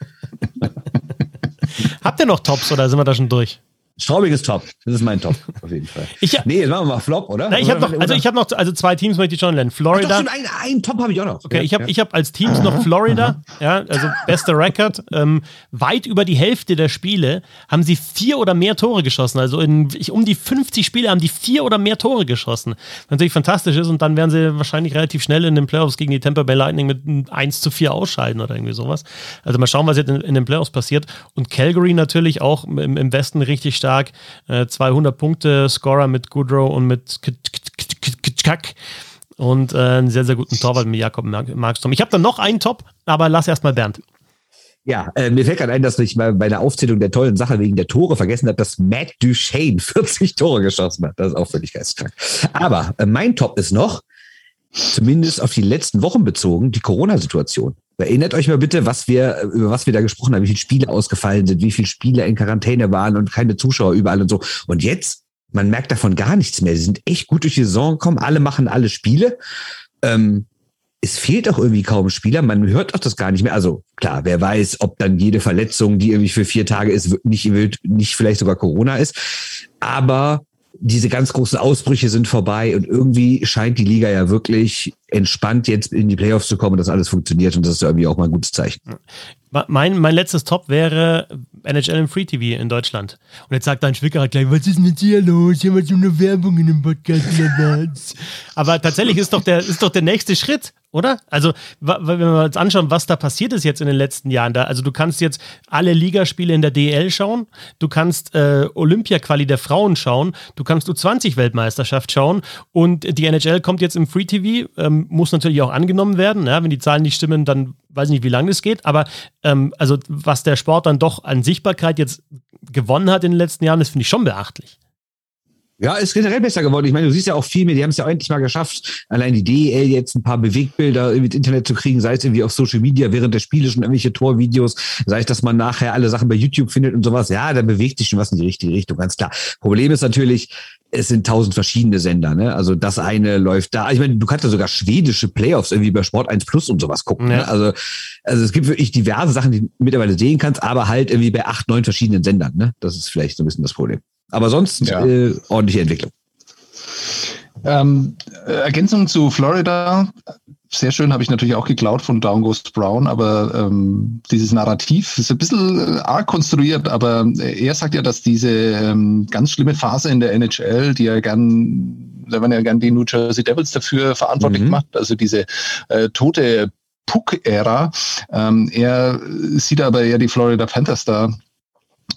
Habt ihr noch Tops oder sind wir da schon durch? Straubing ist top. Das ist mein Top, auf jeden Fall. Ich, nee, jetzt machen wir mal Flop, oder? Nein, ich habe noch, also ich habe noch, also zwei Teams möchte ich schon nennen. Florida. Ach, doch, ein, ein Top habe ich auch noch. Okay, ja, ich habe, ja. ich habe als Teams noch Florida, ja, also bester Record. Ähm, weit über die Hälfte der Spiele haben sie vier oder mehr Tore geschossen. Also in ich, um die 50 Spiele haben die vier oder mehr Tore geschossen. Was natürlich fantastisch ist und dann werden sie wahrscheinlich relativ schnell in den Playoffs gegen die Tampa Bay Lightning mit 1 zu 4 ausscheiden oder irgendwie sowas. Also mal schauen, was jetzt in, in den Playoffs passiert. Und Calgary natürlich auch im, im Westen richtig stark. Äh, 200 Punkte Scorer mit Goodrow und mit Kack und äh, einen sehr, sehr guten Torwart mit Jakob Markstrom. Ich habe dann noch einen Top, aber lass erstmal Bernd. Ja, äh, mir fällt gerade ein, dass ich mal bei der Aufzählung der tollen Sache wegen der Tore vergessen habe, dass Matt Duchesne 40 Tore geschossen hat. Das ist auch völlig geisteskrank. Aber äh, mein Top ist noch, zumindest auf die letzten Wochen bezogen, die Corona-Situation. Erinnert euch mal bitte, was wir, über was wir da gesprochen haben, wie viele Spiele ausgefallen sind, wie viele Spiele in Quarantäne waren und keine Zuschauer überall und so. Und jetzt, man merkt davon gar nichts mehr. Sie sind echt gut durch die Saison gekommen, alle machen alle Spiele. Ähm, es fehlt auch irgendwie kaum Spieler, man hört auch das gar nicht mehr. Also klar, wer weiß, ob dann jede Verletzung, die irgendwie für vier Tage ist, nicht, nicht vielleicht sogar Corona ist. Aber diese ganz großen Ausbrüche sind vorbei und irgendwie scheint die Liga ja wirklich entspannt jetzt in die Playoffs zu kommen und das alles funktioniert und das ist irgendwie auch mal ein gutes Zeichen. Mein, mein letztes Top wäre NHL im Free TV in Deutschland. Und jetzt sagt dein Schwickerer gleich, was ist mit dir los? Hier war so eine Werbung in dem Podcast. Aber tatsächlich ist doch der, ist doch der nächste Schritt oder? Also, wenn wir uns anschauen, was da passiert ist jetzt in den letzten Jahren, da, also du kannst jetzt alle Ligaspiele in der DL schauen, du kannst äh, Olympia-Quali der Frauen schauen, du kannst U20-Weltmeisterschaft schauen und die NHL kommt jetzt im Free TV, ähm, muss natürlich auch angenommen werden. Ja? Wenn die Zahlen nicht stimmen, dann weiß ich nicht, wie lange das geht, aber ähm, also was der Sport dann doch an Sichtbarkeit jetzt gewonnen hat in den letzten Jahren, das finde ich schon beachtlich. Ja, ist generell besser geworden. Ich meine, du siehst ja auch viel mehr, die haben es ja endlich mal geschafft, allein die DEL jetzt ein paar Bewegbilder ins Internet zu kriegen, sei es irgendwie auf Social Media während der Spiele schon irgendwelche Torvideos, sei es, dass man nachher alle Sachen bei YouTube findet und sowas. Ja, da bewegt sich schon was in die richtige Richtung, ganz klar. Problem ist natürlich, es sind tausend verschiedene Sender, ne? Also das eine läuft da. Ich meine, du kannst ja sogar schwedische Playoffs irgendwie bei Sport 1 Plus und sowas gucken. Ne? Ja. Ne? Also, also es gibt wirklich diverse Sachen, die du mittlerweile sehen kannst, aber halt irgendwie bei acht, neun verschiedenen Sendern, ne? Das ist vielleicht so ein bisschen das Problem. Aber sonst ja. äh, ordentliche Entwicklung. Ähm, äh, Ergänzung zu Florida. Sehr schön, habe ich natürlich auch geklaut von Down Goes Brown, aber ähm, dieses Narrativ ist ein bisschen äh, arg konstruiert, aber er sagt ja, dass diese ähm, ganz schlimme Phase in der NHL, die er gern, da werden ja gern die New Jersey Devils dafür verantwortlich mhm. macht, also diese äh, tote Puck-Ära. Ähm, er sieht aber eher die Florida Panthers da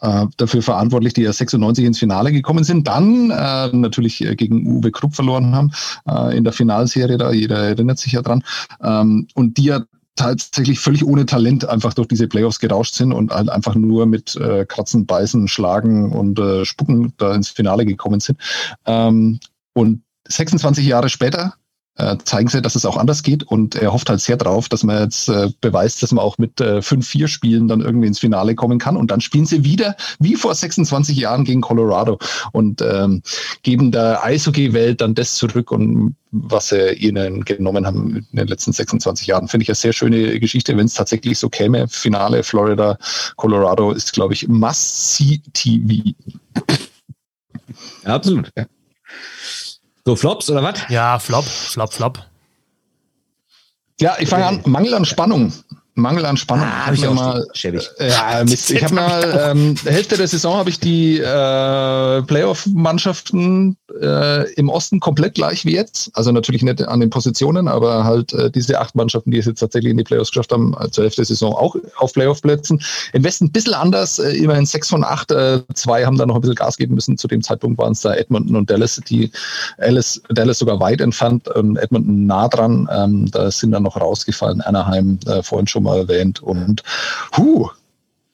äh, dafür verantwortlich, die ja 96 ins Finale gekommen sind, dann äh, natürlich äh, gegen Uwe Krupp verloren haben äh, in der Finalserie, da jeder erinnert sich ja dran, ähm, und die ja tatsächlich völlig ohne Talent einfach durch diese Playoffs gerauscht sind und halt einfach nur mit äh, Kratzen, Beißen, Schlagen und äh, Spucken da ins Finale gekommen sind. Ähm, und 26 Jahre später äh, zeigen sie, dass es auch anders geht und er hofft halt sehr drauf, dass man jetzt äh, beweist, dass man auch mit äh, 5-4 Spielen dann irgendwie ins Finale kommen kann und dann spielen sie wieder wie vor 26 Jahren gegen Colorado und ähm, geben der Eishockey-Welt dann das zurück und was sie ihnen genommen haben in den letzten 26 Jahren. Finde ich eine sehr schöne Geschichte, wenn es tatsächlich so käme. Finale Florida, Colorado ist, glaube ich, Must-See-TV. Ja, absolut. Ja. So Flops oder was? Ja, Flop, Flop, Flop. Ja, ich fange an. Mangel an Spannung. Mangel an Spannung. Ah, habe ich auch mal. Schäbig. Ja, Mist. Ich habe mal ähm, Hälfte der Saison habe ich die äh, Playoff-Mannschaften äh, im Osten komplett gleich wie jetzt. Also natürlich nicht an den Positionen, aber halt äh, diese acht Mannschaften, die es jetzt tatsächlich in die Playoffs geschafft haben, äh, zur Hälfte der Saison auch auf Playoff-Plätzen. Im Westen ein bisschen anders, äh, immerhin sechs von acht. Äh, zwei haben da noch ein bisschen Gas geben müssen. Zu dem Zeitpunkt waren es da Edmonton und Dallas, die Dallas, Dallas sogar weit entfernt, ähm, Edmonton nah dran. Ähm, da sind dann noch rausgefallen. Anaheim äh, vorhin schon mal erwähnt. Und huh,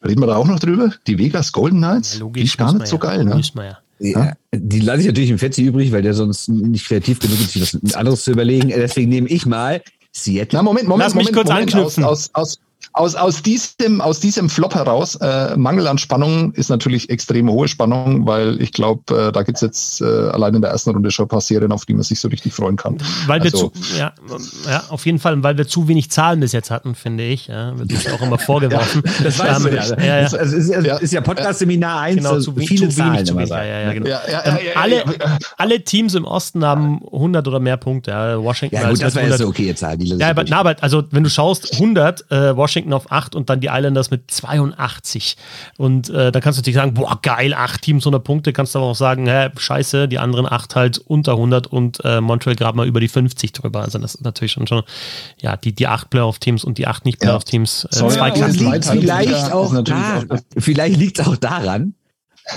reden wir da auch noch drüber? Die Vegas Golden Knights? Ja, logisch, die ist gar nicht so ja. geil, ne? Ja. Ja, die lasse ich natürlich im Fetzi übrig, weil der sonst nicht kreativ genug ist, sich was anderes zu überlegen. Deswegen nehme ich mal Seattle. Na, Moment, Moment, Lass mich Moment, kurz Moment, anknüpfen. Aus, aus, aus, aus, aus, diesem, aus diesem Flop heraus, äh, Mangel an Spannung ist natürlich extrem hohe Spannung, weil ich glaube, äh, da gibt's jetzt äh, allein in der ersten Runde schon ein paar Serien, auf die man sich so richtig freuen kann. Weil wir also, zu, ja, ja, auf jeden Fall, weil wir zu wenig Zahlen bis jetzt hatten, finde ich. Ja, wird uns auch immer vorgeworfen. ja, das weißt ähm, du ja. ja, ja. Es ist, ja, ist ja Podcast-Seminar 1, genau, zu, viele zu Zahlen. Zu wenig, ja, ja, genau. ähm, alle, alle Teams im Osten haben 100 oder mehr Punkte. Washington ja, gut, das wäre jetzt okay Zahl. Ja, aber, na, aber also wenn du schaust, 100, äh, Washington auf 8 und dann die Islanders mit 82. Und äh, da kannst du natürlich sagen, boah, geil, 8 Teams 100 Punkte. Kannst du aber auch sagen, hä, scheiße, die anderen 8 halt unter 100 und äh, Montreal gerade mal über die 50 drüber. Also das ist natürlich schon, schon ja, die, die 8 Playoff-Teams und die 8 Nicht-Playoff-Teams. Ja. Äh, zwei ja, Klassen. Vielleicht, auch da, vielleicht liegt es auch daran,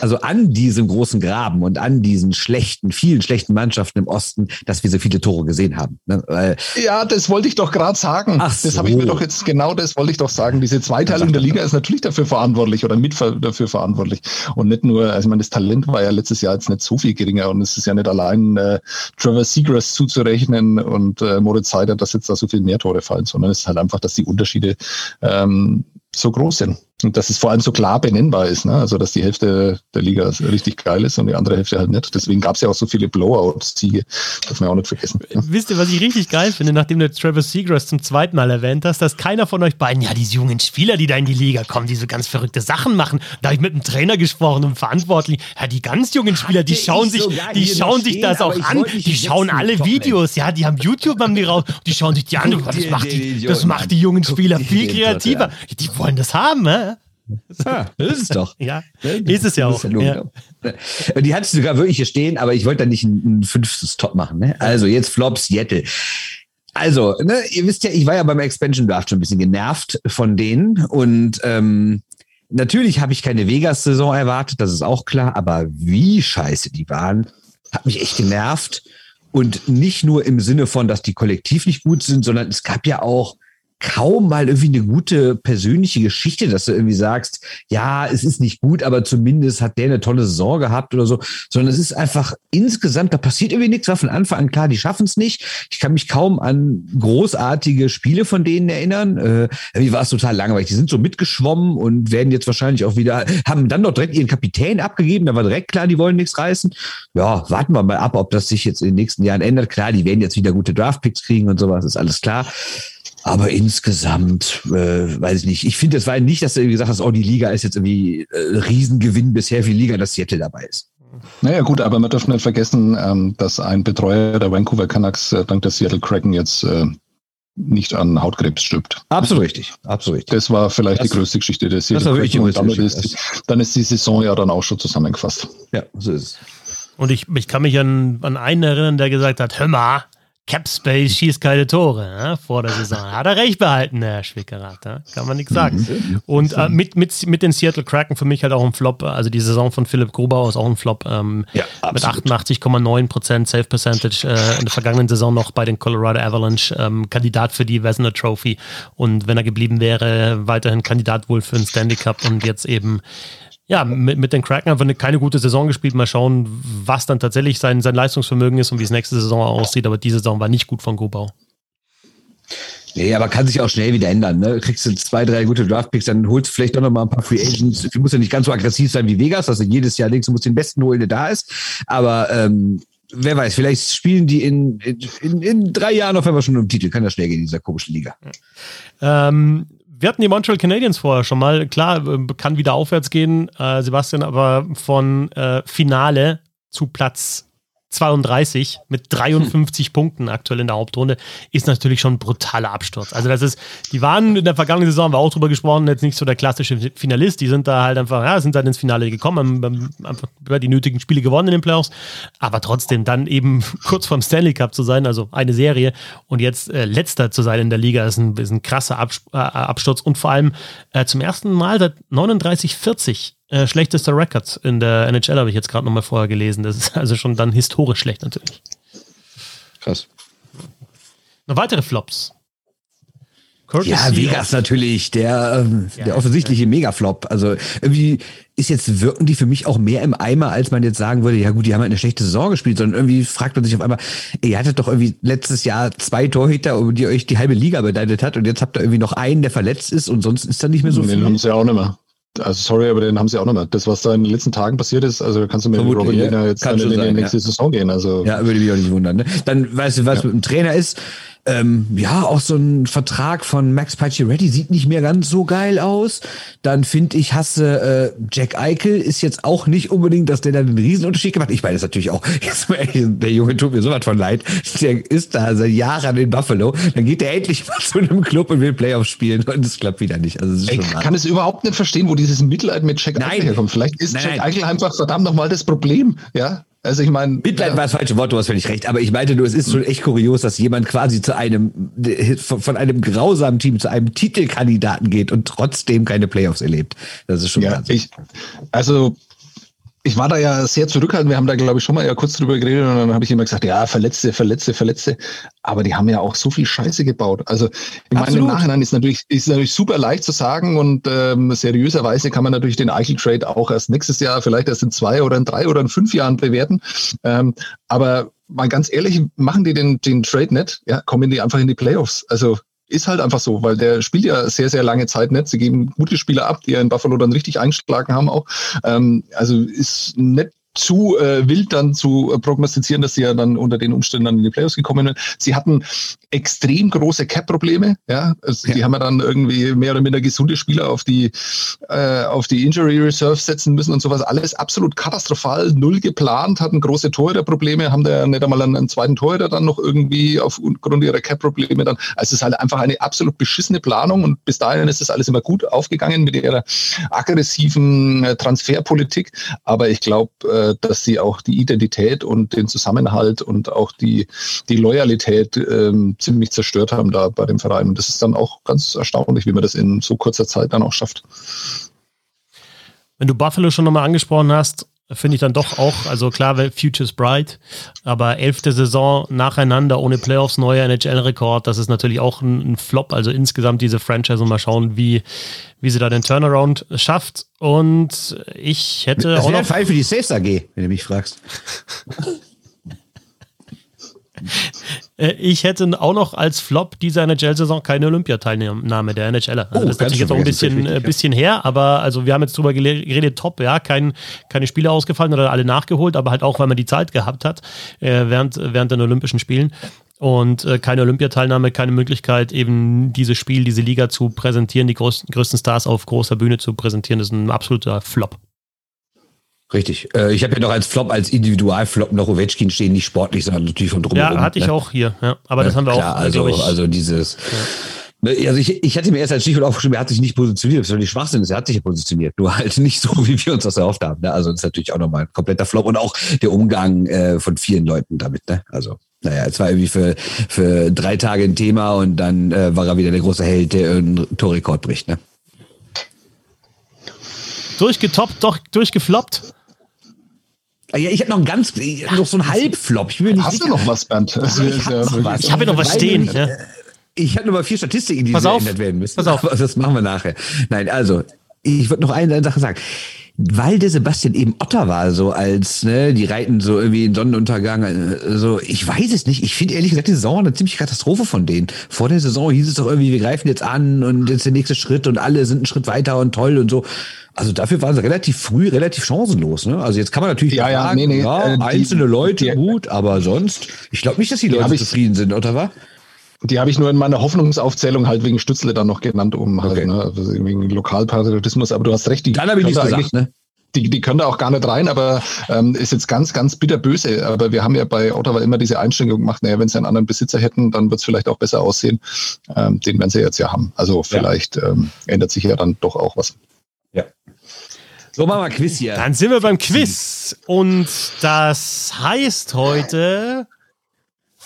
also an diesem großen Graben und an diesen schlechten, vielen schlechten Mannschaften im Osten, dass wir so viele Tore gesehen haben. Ne? Ja, das wollte ich doch gerade sagen. Ach so. Das habe ich mir doch jetzt genau das wollte ich doch sagen. Diese Zweiteilung der Liga ist natürlich dafür verantwortlich oder mit dafür verantwortlich und nicht nur. Also ich meine, das Talent war ja letztes Jahr jetzt nicht so viel geringer und es ist ja nicht allein äh, Trevor Seagrass zuzurechnen und äh, Moritz Seider, dass jetzt da so viel mehr Tore fallen, sondern es ist halt einfach, dass die Unterschiede ähm, so groß sind. Und dass es vor allem so klar benennbar ist, ne? also dass die Hälfte der Liga richtig geil ist und die andere Hälfte halt nicht. Deswegen gab es ja auch so viele Blowout-Siege, darf man auch nicht vergessen. Ja. Wisst ihr, was ich richtig geil finde, nachdem du Travis Seagrass zum zweiten Mal erwähnt hast, dass keiner von euch beiden, ja, diese jungen Spieler, die da in die Liga kommen, die so ganz verrückte Sachen machen, da habe ich mit dem Trainer gesprochen und verantwortlich, ja, die ganz jungen Spieler, die schauen sich, die schauen sich das auch an, die schauen alle Videos, ja, die haben YouTube haben die raus, die schauen sich die an, das macht die, das macht die jungen Spieler viel kreativer. Die wollen das haben, ne? Ja, das ist es doch. ja, ist es ja auch. Ja. Die hat es sogar wirklich hier stehen, aber ich wollte da nicht ein, ein fünftes Top machen. Ne? Also jetzt Flops, Jettel. Also, ne, ihr wisst ja, ich war ja beim Expansion Draft schon ein bisschen genervt von denen und ähm, natürlich habe ich keine Vegas-Saison erwartet, das ist auch klar, aber wie scheiße die waren, hat mich echt genervt. Und nicht nur im Sinne von, dass die kollektiv nicht gut sind, sondern es gab ja auch kaum mal irgendwie eine gute persönliche Geschichte, dass du irgendwie sagst, ja, es ist nicht gut, aber zumindest hat der eine tolle Saison gehabt oder so, sondern es ist einfach insgesamt, da passiert irgendwie nichts, war von Anfang an klar, die schaffen es nicht. Ich kann mich kaum an großartige Spiele von denen erinnern. Äh, irgendwie war es total langweilig. Die sind so mitgeschwommen und werden jetzt wahrscheinlich auch wieder, haben dann doch direkt ihren Kapitän abgegeben, da war direkt klar, die wollen nichts reißen. Ja, warten wir mal ab, ob das sich jetzt in den nächsten Jahren ändert. Klar, die werden jetzt wieder gute Draftpicks kriegen und sowas, ist alles klar. Aber insgesamt, äh, weiß ich nicht. Ich finde, es war nicht, dass du irgendwie gesagt hast, oh, die Liga ist jetzt irgendwie äh, Riesengewinn bisher für die Liga, dass Seattle dabei ist. Naja gut, aber man darf nicht vergessen, ähm, dass ein Betreuer der Vancouver Canucks äh, dank der Seattle Kraken jetzt äh, nicht an Hautkrebs stirbt. Absolut richtig, absolut richtig. Das war vielleicht das, die größte Geschichte der Seattle Kraken. Und damit ist, dann ist die Saison ja dann auch schon zusammengefasst. Ja, so ist es. Und ich, ich kann mich an, an einen erinnern, der gesagt hat, hör mal, Capspace schießt keine Tore ne, vor der Saison. Hat er recht behalten, der Schwickerath. Ne? Kann man nichts sagen. Mhm. Und äh, mit, mit, mit den Seattle Kraken für mich halt auch ein Flop. Also die Saison von Philipp Grubauer ist auch ein Flop. Ähm, ja, mit 88,9% Safe Percentage äh, in der vergangenen Saison noch bei den Colorado Avalanche. Ähm, Kandidat für die Vesna Trophy. Und wenn er geblieben wäre, weiterhin Kandidat wohl für den Stanley Cup und jetzt eben Ja, mit, mit den Kraken einfach eine, keine gute Saison gespielt. Mal schauen, was dann tatsächlich sein, sein Leistungsvermögen ist und wie es nächste Saison aussieht. Aber diese Saison war nicht gut von Grubau. Nee, aber kann sich auch schnell wieder ändern. Ne? Kriegst du zwei, drei gute Draftpicks, dann holst du vielleicht doch noch mal ein paar Free Agents. Du musst ja nicht ganz so aggressiv sein wie Vegas, also jedes Jahr denkst du musst den besten holen, der da ist. Aber ähm, wer weiß, vielleicht spielen die in, in, in drei Jahren auf einmal schon im Titel. Kann das schnell gehen in dieser komischen Liga. Ähm, wir hatten die Montreal Canadiens vorher schon mal. Klar, äh, kann wieder aufwärts gehen, äh, Sebastian, aber von äh, Finale zu Platz 32 mit 53 hm. Punkten aktuell in der Hauptrunde, ist natürlich schon ein brutaler Absturz. Also das ist, die waren in der vergangenen Saison, haben wir auch drüber gesprochen, jetzt nicht so der klassische Finalist, die sind da halt einfach, ja, sind dann ins Finale gekommen, haben, einfach die nötigen Spiele gewonnen in den Playoffs, aber trotzdem dann eben kurz vorm Stanley Cup zu sein, also eine Serie und jetzt äh, letzter zu sein in der Liga, ist ein, ist ein krasser äh, Absturz und vor allem äh, zum ersten Mal seit 39, 40 äh, schlechtester Record in der NHL habe ich jetzt gerade nochmal vorher gelesen. Das ist also schon dann historisch schlecht natürlich. Krass. Noch weitere Flops. Curtis ja, Vegas natürlich, der, ähm, ja, der offensichtliche ja. Megaflop. Also irgendwie ist jetzt, wirken die für mich auch mehr im Eimer, als man jetzt sagen würde, ja gut, die haben halt eine schlechte Saison gespielt, sondern irgendwie fragt man sich auf einmal, ey, ihr hattet doch irgendwie letztes Jahr zwei Torhüter, um die euch die halbe Liga bedeutet hat und jetzt habt ihr irgendwie noch einen, der verletzt ist und sonst ist da nicht mehr so Den viel. Den haben sie ja auch nicht mehr. Also sorry, aber den haben sie auch noch mal. Das, was da in den letzten Tagen passiert ist, also kannst du mit Vermutlich, Robin ja. jetzt dann in die nächste ja. Saison gehen. Also ja, würde mich auch nicht wundern. Ne? Dann weißt du, was ja. mit dem Trainer ist. Ähm, ja, auch so ein Vertrag von Max Pacioretty sieht nicht mehr ganz so geil aus. Dann finde ich, hasse äh, Jack Eichel ist jetzt auch nicht unbedingt, dass der dann einen Riesenunterschied gemacht. Ich meine, das ist natürlich auch, jetzt, der Junge tut mir sowas von leid. Der ist da seit Jahren in Buffalo. Dann geht er endlich mal zu einem Club und will Playoffs spielen und es klappt wieder nicht. Also ich kann es überhaupt nicht verstehen, wo dieses Mitleid mit Jack Eichel herkommt. Vielleicht ist nein, Jack. Eichel einfach verdammt nochmal das Problem, ja. Also ich meine. Mitleid ja. war das falsche Wort, du hast völlig recht. Aber ich meinte nur, es ist schon echt kurios, dass jemand quasi zu einem, von einem grausamen Team zu einem Titelkandidaten geht und trotzdem keine Playoffs erlebt. Das ist schon ja, ich, Also ich war da ja sehr zurückhaltend. Wir haben da, glaube ich, schon mal ja kurz drüber geredet und dann habe ich immer gesagt, ja, Verletzte, Verletzte, Verletzte. Aber die haben ja auch so viel Scheiße gebaut. Also ich meine, im Nachhinein ist natürlich, ist natürlich super leicht zu sagen und ähm, seriöserweise kann man natürlich den Eichel-Trade auch erst nächstes Jahr, vielleicht erst in zwei oder in drei oder in fünf Jahren bewerten. Ähm, aber mal ganz ehrlich, machen die den, den Trade nicht, ja, kommen die einfach in die Playoffs. Also ist halt einfach so, weil der spielt ja sehr, sehr lange Zeit nicht. Sie geben gute Spieler ab, die ja in Buffalo dann richtig eingeschlagen haben auch. Ähm, also ist nicht zu äh, wild dann zu äh, prognostizieren, dass sie ja dann unter den Umständen dann in die Playoffs gekommen sind. Sie hatten extrem große Cap-Probleme. Ja? Also ja. Die haben ja dann irgendwie mehr oder minder gesunde Spieler auf die, äh, auf die Injury Reserve setzen müssen und sowas. Alles absolut katastrophal, null geplant, hatten große Torhüter-Probleme, haben da nicht einmal einen, einen zweiten Torhüter dann noch irgendwie aufgrund ihrer Cap-Probleme dann. Also es ist halt einfach eine absolut beschissene Planung und bis dahin ist das alles immer gut aufgegangen mit ihrer aggressiven äh, Transferpolitik. Aber ich glaube, äh, dass sie auch die Identität und den Zusammenhalt und auch die, die Loyalität ähm, ziemlich zerstört haben da bei dem Verein. Und das ist dann auch ganz erstaunlich, wie man das in so kurzer Zeit dann auch schafft. Wenn du Buffalo schon nochmal angesprochen hast, finde ich dann doch auch, also klar, Futures Bright, aber elfte Saison nacheinander ohne Playoffs, neuer NHL-Rekord, das ist natürlich auch ein, ein, Flop, also insgesamt diese Franchise und mal schauen, wie, wie sie da den Turnaround schafft. Und ich hätte das auch noch... ein Fall für die Saves AG, wenn du mich fragst. Äh, ich hätte auch noch als Flop dieser NHL-Saison keine Olympiateilnahme der NHLer. Also oh, das ist natürlich jetzt auch ein bisschen, äh, bisschen her, aber also wir haben jetzt drüber geredet, top, ja, kein, keine Spiele ausgefallen oder alle nachgeholt, aber halt auch, weil man die Zeit gehabt hat äh, während, während den Olympischen Spielen und äh, keine Olympiateilnahme, keine Möglichkeit, eben dieses Spiel, diese Liga zu präsentieren, die größten, größten Stars auf großer Bühne zu präsentieren, das ist ein absoluter Flop. Richtig. Äh, ich habe ja noch als Flop, als Individualflop noch Ovechkin stehen, nicht sportlich, sondern natürlich von drumherum. Ja, hatte ich ne? auch hier. Ja. Aber ja, das haben wir klar, auch. Also, ich, also dieses. Ja. Ne, also ich, ich hatte mir erst als Stichwort aufgeschrieben, er hat sich nicht positioniert, das ist nicht Schwachsinn ist, er hat sich ja positioniert, nur halt nicht so, wie wir uns das erhofft haben. Ne? Also das ist natürlich auch nochmal ein kompletter Flop und auch der Umgang äh, von vielen Leuten damit. Ne? Also naja, es war irgendwie für, für drei Tage ein Thema und dann äh, war er wieder der große Held, der einen Torrekord bricht. Ne? Durchgetoppt, doch durchgefloppt. Ah ja, ich habe noch ein ganz, noch so ein Halbflop. Ich will nicht Hast sicher. du noch was, Bernd? Ich habe hab ja noch was stehen. Ja. Ich habe noch mal vier Statistiken, die geändert werden müssen. Pass auf. Das machen wir nachher. Nein, also, ich würde noch eine Sache sagen. Weil der Sebastian eben Otter war, so als, ne, die reiten so irgendwie in Sonnenuntergang, äh, so, ich weiß es nicht. Ich finde ehrlich gesagt, die Saison war eine ziemliche Katastrophe von denen. Vor der Saison hieß es doch irgendwie, wir greifen jetzt an und jetzt der nächste Schritt und alle sind einen Schritt weiter und toll und so. Also dafür waren sie relativ früh relativ chancenlos. Ne? Also jetzt kann man natürlich ja, sagen, ja, nee, nee, ja, äh, die, einzelne Leute die, gut, aber sonst, ich glaube nicht, dass die Leute zufrieden sind, oder was? Die habe ich nur in meiner Hoffnungsaufzählung halt wegen Stützle dann noch genannt, um halt, okay. ne, also wegen Lokalpatriotismus, aber du hast recht, die dann habe ich nichts gesagt, ne? Die, die können da auch gar nicht rein, aber ähm, ist jetzt ganz, ganz bitterböse. Aber wir haben ja bei Ottawa immer diese Einstellung gemacht, naja, wenn sie einen anderen Besitzer hätten, dann wird es vielleicht auch besser aussehen. Ähm, den werden sie jetzt ja haben. Also vielleicht ja. ähm, ändert sich ja dann doch auch was. Ja. So, machen wir Quiz hier. Dann sind wir beim Quiz. Und das heißt heute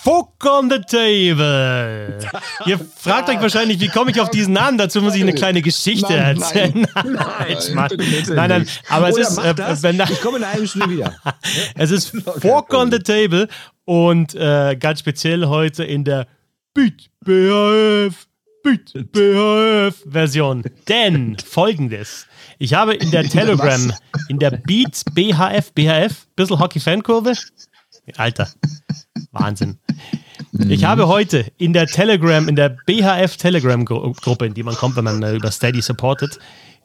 Fuck on the Table. Ihr fragt euch wahrscheinlich, wie komme ich auf diesen Namen? Dazu muss ich eine kleine Geschichte nein, erzählen. Nein, nein, nein, nein, nein, aber es ist, äh, wenn, ich komme in einer halben Stunde wieder. es ist Fork on the Table und äh, ganz speziell heute in der Beat BHF Beat BHF Version. Denn folgendes. Ich habe in der Telegram, in der Beat BHF, BHF, bisschen Hockey-Fankurve, Alter, Wahnsinn. Ich habe heute in der Telegram, in der BHF Telegram Gruppe, in die man kommt, wenn man äh, über Steady supportet,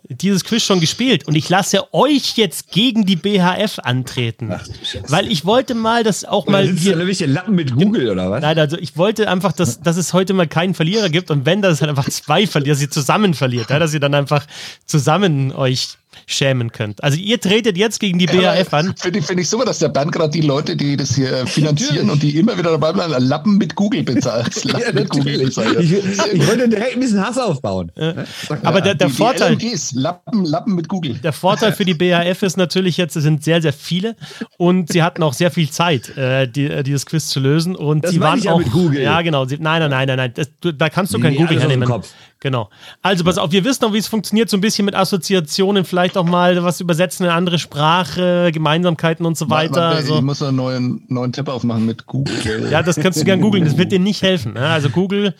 dieses Quiz schon gespielt und ich lasse euch jetzt gegen die BHF antreten. Ach, weil ich wollte mal, dass auch mal. Sind hier nämlich Lappen mit Google oder was? Nein, also ich wollte einfach, dass, dass es heute mal keinen Verlierer gibt und wenn, dass es halt einfach zwei Verlierer, dass ihr zusammen verliert, ja, dass ihr dann einfach zusammen euch schämen könnt. Also ihr tretet jetzt gegen die BAF an. Finde ich, find ich super, dass der Bernd gerade die Leute, die das hier finanzieren und die immer wieder dabei bleiben, Lappen mit Google bezahlt. Lappen ja, mit Google bezahlt. Ich, ich wollte direkt ein bisschen Hass aufbauen. Ja. Aber der, der die, Vorteil. Die LMGs, Lappen, Lappen mit Google. Der Vorteil für die BAF ist natürlich jetzt, es sind sehr, sehr viele und sie hatten auch sehr viel Zeit, äh, die, äh, dieses Quiz zu lösen. Und das sie waren ja auch. Mit Google. Ja, genau. Sie, nein, nein, nein, nein, nein. Das, du, da kannst du nee, kein Google hernehmen. Genau. Also pass auf, wir wissen auch, wie es funktioniert, so ein bisschen mit Assoziationen, vielleicht auch mal was übersetzen in andere Sprache, Gemeinsamkeiten und so weiter. Man, man, also, ich muss einen neuen, neuen Tab aufmachen mit Google. Ja, das kannst du gern googeln, das wird dir nicht helfen. Ne? Also Google,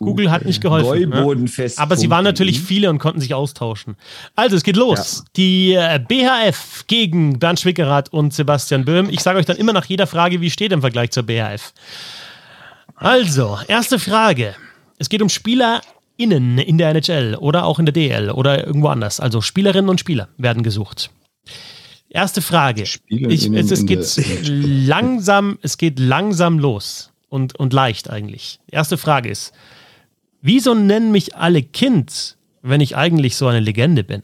Google hat nicht geholfen. Ne? Aber sie waren natürlich viele und konnten sich austauschen. Also, es geht los. Ja. Die äh, BHF gegen Bernd Schwickerath und Sebastian Böhm. Ich sage euch dann immer nach jeder Frage, wie steht im Vergleich zur BHF. Also, erste Frage. Es geht um Spieler innen in der NHL oder auch in der DL oder irgendwo anders. Also Spielerinnen und Spieler werden gesucht. Erste Frage. Ich, es, es geht langsam, es geht langsam los und, und leicht eigentlich. Erste Frage ist, wieso nennen mich alle Kind, wenn ich eigentlich so eine Legende bin?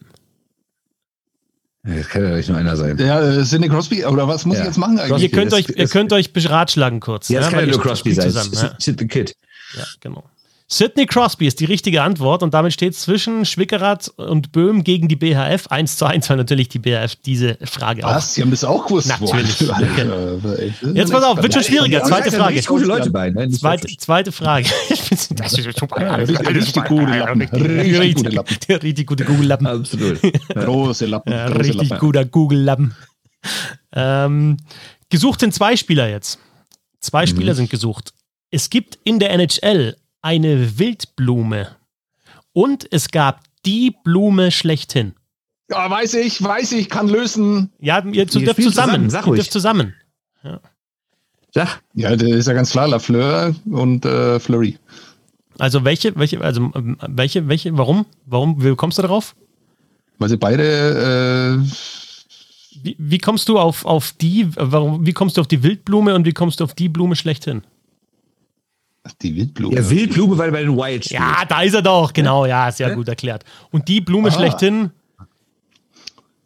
Das kann ja nicht nur einer sein. Ja, äh, Sidney Crosby, oder was muss ja. ich jetzt machen eigentlich? Ihr könnt, euch, ihr könnt euch beratschlagen kurz. Ja, das ja, kann ja nur Crosby sein. Zusammen, ja. Sid the Kid. Ja, genau. Sidney Crosby ist die richtige Antwort und damit steht es zwischen Schwickerath und Böhm gegen die BHF 1 zu 1, weil natürlich die BHF diese Frage Was? auch. Was? Sie haben das auch gewusst? Natürlich. Jetzt pass auf, wird schon schwieriger. Zweite Frage. Gute Leute bei, ne? zweite, zweite Frage. das ist super. Richtig gute Lappen. Richtig gute Google-Lappen. Absolut. Große Lappen. Richtig guter Google-Lappen. Ähm, gesucht sind zwei Spieler jetzt. Zwei mhm. Spieler sind gesucht. Es gibt in der NHL eine Wildblume. Und es gab die Blume schlechthin. Ja, weiß ich, weiß ich, kann lösen. Ja, ihr, zu, dürft zusammen. Sag ihr dürft zusammen. Ja. Sag. Ja, der ist ja ganz klar, Lafleur und äh, Fleury. Also welche, welche, also ähm, welche, welche, warum? Warum, wie kommst du darauf? Weil sie beide äh, wie, wie, kommst du auf, auf die, warum, wie kommst du auf die Wildblume und wie kommst du auf die Blume schlechthin? Die Wildblume. Ja, Wildblume, weil bei den Wild steht. Ja, da ist er doch, genau, ja, sehr ja? gut erklärt. Und die Blume ah. schlechthin,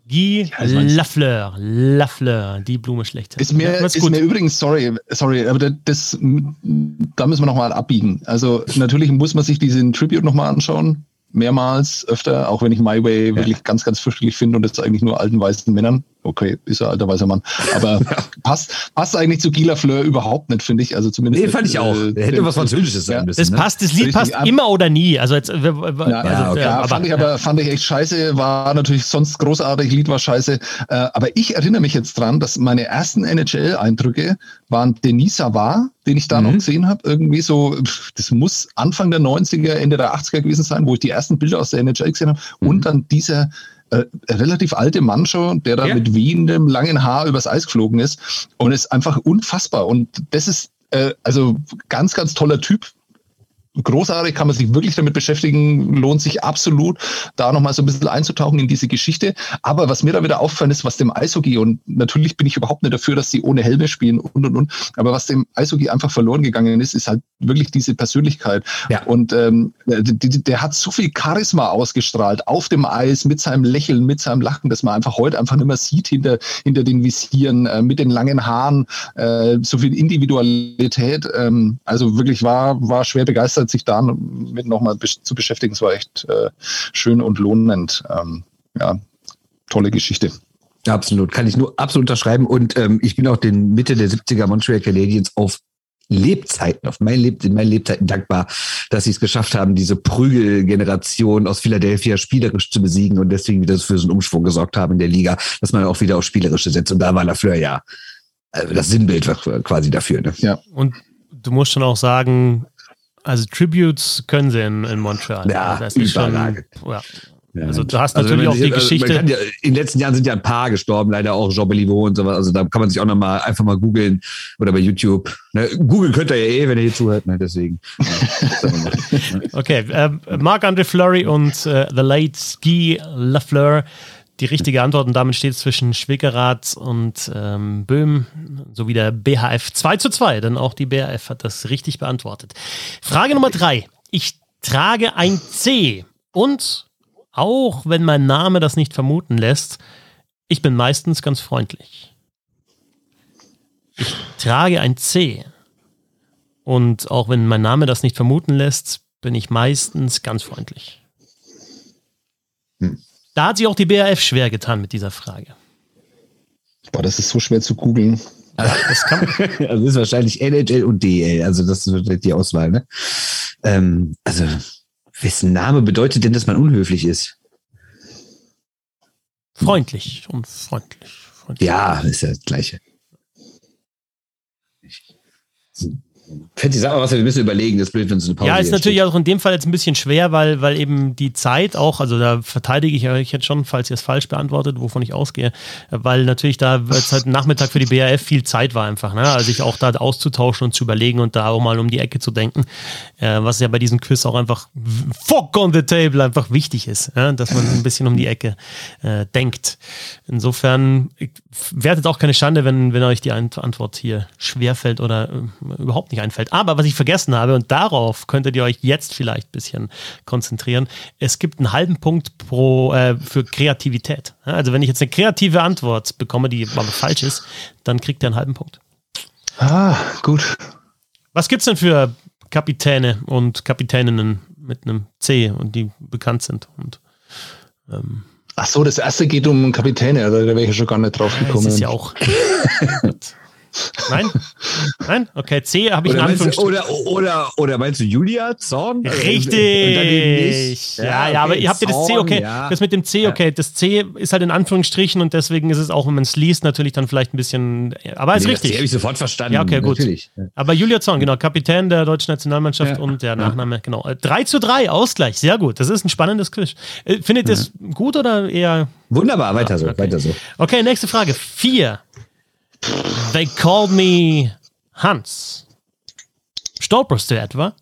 Guy ja, Lafleur, Lafleur, die Blume schlechthin. Ist mir, ja, ist mir übrigens, sorry, sorry, aber das, da müssen wir nochmal abbiegen. Also natürlich muss man sich diesen Tribute nochmal anschauen mehrmals, öfter, auch wenn ich My Way ja. wirklich ganz, ganz fürchterlich finde und jetzt eigentlich nur alten weißen Männern okay, ist er alter weißer Mann. Aber ja. passt, passt eigentlich zu Gila Fleur überhaupt nicht, finde ich. Also zumindest. Nee, fand ich auch. Äh, hätte was Französisches sein müssen. Das ne? passt, das Lied Richtig, passt immer oder nie. Also jetzt, ja, also, ja, okay. ja, fand ich aber fand ich echt scheiße, war natürlich sonst großartig, Lied war scheiße. Äh, aber ich erinnere mich jetzt dran, dass meine ersten NHL-Eindrücke waren Denis Savard, den ich da mhm. noch gesehen habe. Irgendwie so, das muss Anfang der 90er, Ende der 80er gewesen sein, wo ich die ersten Bilder aus der NHL gesehen habe. Mhm. Und dann dieser äh, relativ alte Mann schon, der da ja. mit wehendem langen Haar übers Eis geflogen ist und ist einfach unfassbar. Und das ist äh, also ganz, ganz toller Typ, großartig, kann man sich wirklich damit beschäftigen, lohnt sich absolut, da nochmal so ein bisschen einzutauchen in diese Geschichte. Aber was mir da wieder auffällt, ist, was dem Eishockey, und natürlich bin ich überhaupt nicht dafür, dass sie ohne Helme spielen und und und, aber was dem Eishockey einfach verloren gegangen ist, ist halt wirklich diese Persönlichkeit. Ja. Und ähm, der, der hat so viel Charisma ausgestrahlt auf dem Eis mit seinem Lächeln, mit seinem Lachen, dass man einfach heute einfach nicht mehr sieht hinter, hinter den Visieren, äh, mit den langen Haaren, äh, so viel Individualität. Ähm, also wirklich war, war schwer begeistert sich damit nochmal zu beschäftigen, es war echt äh, schön und lohnend. Ähm, ja, tolle Geschichte. Absolut, kann ich nur absolut unterschreiben. Und ähm, ich bin auch den Mitte der 70er Montreal Canadiens auf Lebzeiten, auf mein Leb in meinen Lebzeiten dankbar, dass sie es geschafft haben, diese Prügelgeneration aus Philadelphia spielerisch zu besiegen und deswegen wieder für so einen Umschwung gesorgt haben in der Liga, dass man auch wieder auf Spielerische setzt. Und da war Lafleur ja äh, das Sinnbild quasi dafür. Ne? Ja. Und du musst schon auch sagen, also Tributes können sie in, in Montreal. Ja, das ist schon, ja. Ja. Also du hast also natürlich auch die also Geschichte. Ja, in den letzten Jahren sind ja ein paar gestorben, leider auch Jean Beliveau und sowas. Also da kann man sich auch noch mal einfach mal googeln oder bei YouTube. Ne, Google könnt ihr ja eh, wenn ihr hier zuhört, ne, deswegen. okay, äh, Marc-André Fleury und äh, The Late Ski Lafleur die richtige Antwort und damit steht es zwischen Schwickerath und ähm, Böhm sowie der BHF 2 zu 2, denn auch die BHF hat das richtig beantwortet. Frage Nummer 3. Ich trage ein C und auch wenn mein Name das nicht vermuten lässt, ich bin meistens ganz freundlich. Ich trage ein C. Und auch wenn mein Name das nicht vermuten lässt, bin ich meistens ganz freundlich. Hm. Da hat sich auch die BRF schwer getan mit dieser Frage. Boah, das ist so schwer zu googeln. Das, kann also ist wahrscheinlich NHL und DL, also das wird die Auswahl, ne? Ähm, also, wessen Name bedeutet denn, dass man unhöflich ist? Freundlich und freundlich. freundlich. Ja, ist ja das Gleiche. Fetti, sag mal was, wir müssen überlegen, das ist blöd, wenn so eine Pause Ja, ist natürlich steht. auch in dem Fall jetzt ein bisschen schwer, weil, weil eben die Zeit auch, also da verteidige ich euch jetzt schon, falls ihr es falsch beantwortet, wovon ich ausgehe, weil natürlich da jetzt halt Nachmittag für die BRF viel Zeit war einfach, ne? also sich auch da auszutauschen und zu überlegen und da auch mal um die Ecke zu denken, äh, was ja bei diesem Quiz auch einfach fuck on the table einfach wichtig ist, ja? dass man ein bisschen um die Ecke äh, denkt. Insofern wertet auch keine Schande, wenn, wenn euch die Antwort hier schwerfällt oder äh, überhaupt nicht einfällt. Aber was ich vergessen habe, und darauf könntet ihr euch jetzt vielleicht ein bisschen konzentrieren, es gibt einen halben Punkt pro, äh, für Kreativität. Also wenn ich jetzt eine kreative Antwort bekomme, die aber falsch ist, dann kriegt ihr einen halben Punkt. Ah, gut. Was gibt es denn für Kapitäne und Kapitäninnen mit einem C und die bekannt sind? Und, ähm, Ach so, das erste geht um Kapitäne, also da wäre ich schon gar nicht drauf gekommen. Das ist ja auch. Nein? Nein? Okay, C habe ich oder meinst, du, oder, oder, oder meinst du Julia Zorn? Richtig. Ja, ja, okay, aber ihr habt ihr das C, okay. Ja. Das mit dem C, okay. Das C ist halt in Anführungsstrichen und deswegen ist es auch, wenn man es liest, natürlich dann vielleicht ein bisschen. Aber ist nee, richtig. Das C habe ich sofort verstanden. Ja, okay, gut. Natürlich. Aber Julia Zorn, genau, Kapitän der deutschen Nationalmannschaft ja. und der Nachname, genau. 3 zu 3, Ausgleich, sehr gut. Das ist ein spannendes Quiz. Äh, findet ihr es gut oder eher. Wunderbar, weiter so, okay. weiter so. Okay, nächste Frage. Vier. They called me Hans. Stolperst du etwa?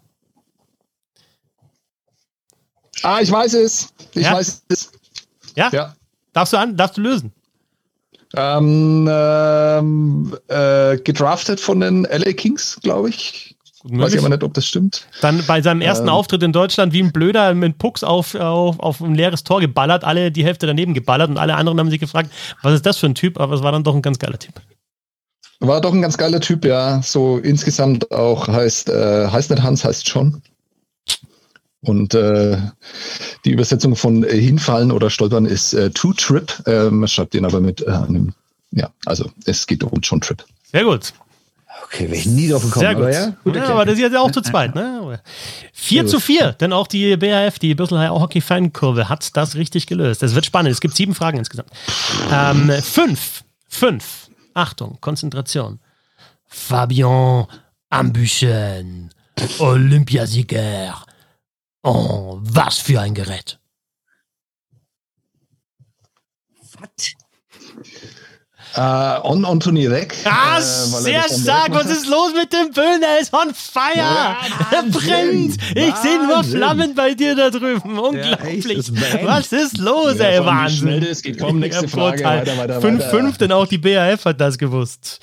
Ah, ich weiß es. Ich ja? weiß es. Ja? ja. Darfst du an, darfst du lösen? Ähm, ähm, äh, gedraftet von den LA Kings, glaube ich. Weiß ich aber nicht, ob das stimmt. Dann bei seinem ersten ähm, Auftritt in Deutschland wie ein Blöder mit Pucks auf, auf, auf ein leeres Tor geballert, alle die Hälfte daneben geballert und alle anderen haben sich gefragt, was ist das für ein Typ? Aber es war dann doch ein ganz geiler Typ. War doch ein ganz geiler Typ, ja. So insgesamt auch heißt, äh, heißt nicht Hans, heißt John. Und äh, die Übersetzung von äh, hinfallen oder stolpern ist äh, to trip. Äh, man schreibt den aber mit äh, einem, ja, also es geht um John Trip. Sehr gut. Okay, wäre ich nie drauf gekommen. Sehr gut. Aber, ja? gut ja, aber das ist ja auch zu zweit. Ne? 4 zu 4, denn auch die BAF, die Büsselheier Hockey-Fankurve, hat das richtig gelöst. Es wird spannend. Es gibt sieben Fragen insgesamt. Ähm, fünf. Fünf. Achtung, Konzentration. Fabian Ambuchen, Olympiasieger. Oh, was für ein Gerät. Was? Uh, on Anthony Reck. Ah, äh, sehr stark. Was ist los mit dem Böhn? Er ist on fire. Ja, er brennt. Ich sehe nur Flammen bei dir da drüben. Unglaublich. Ja, Was ist los, ja, ey? Wahnsinn. Es geht kaum nächste Frage. 5-5, denn auch die BAF hat das gewusst.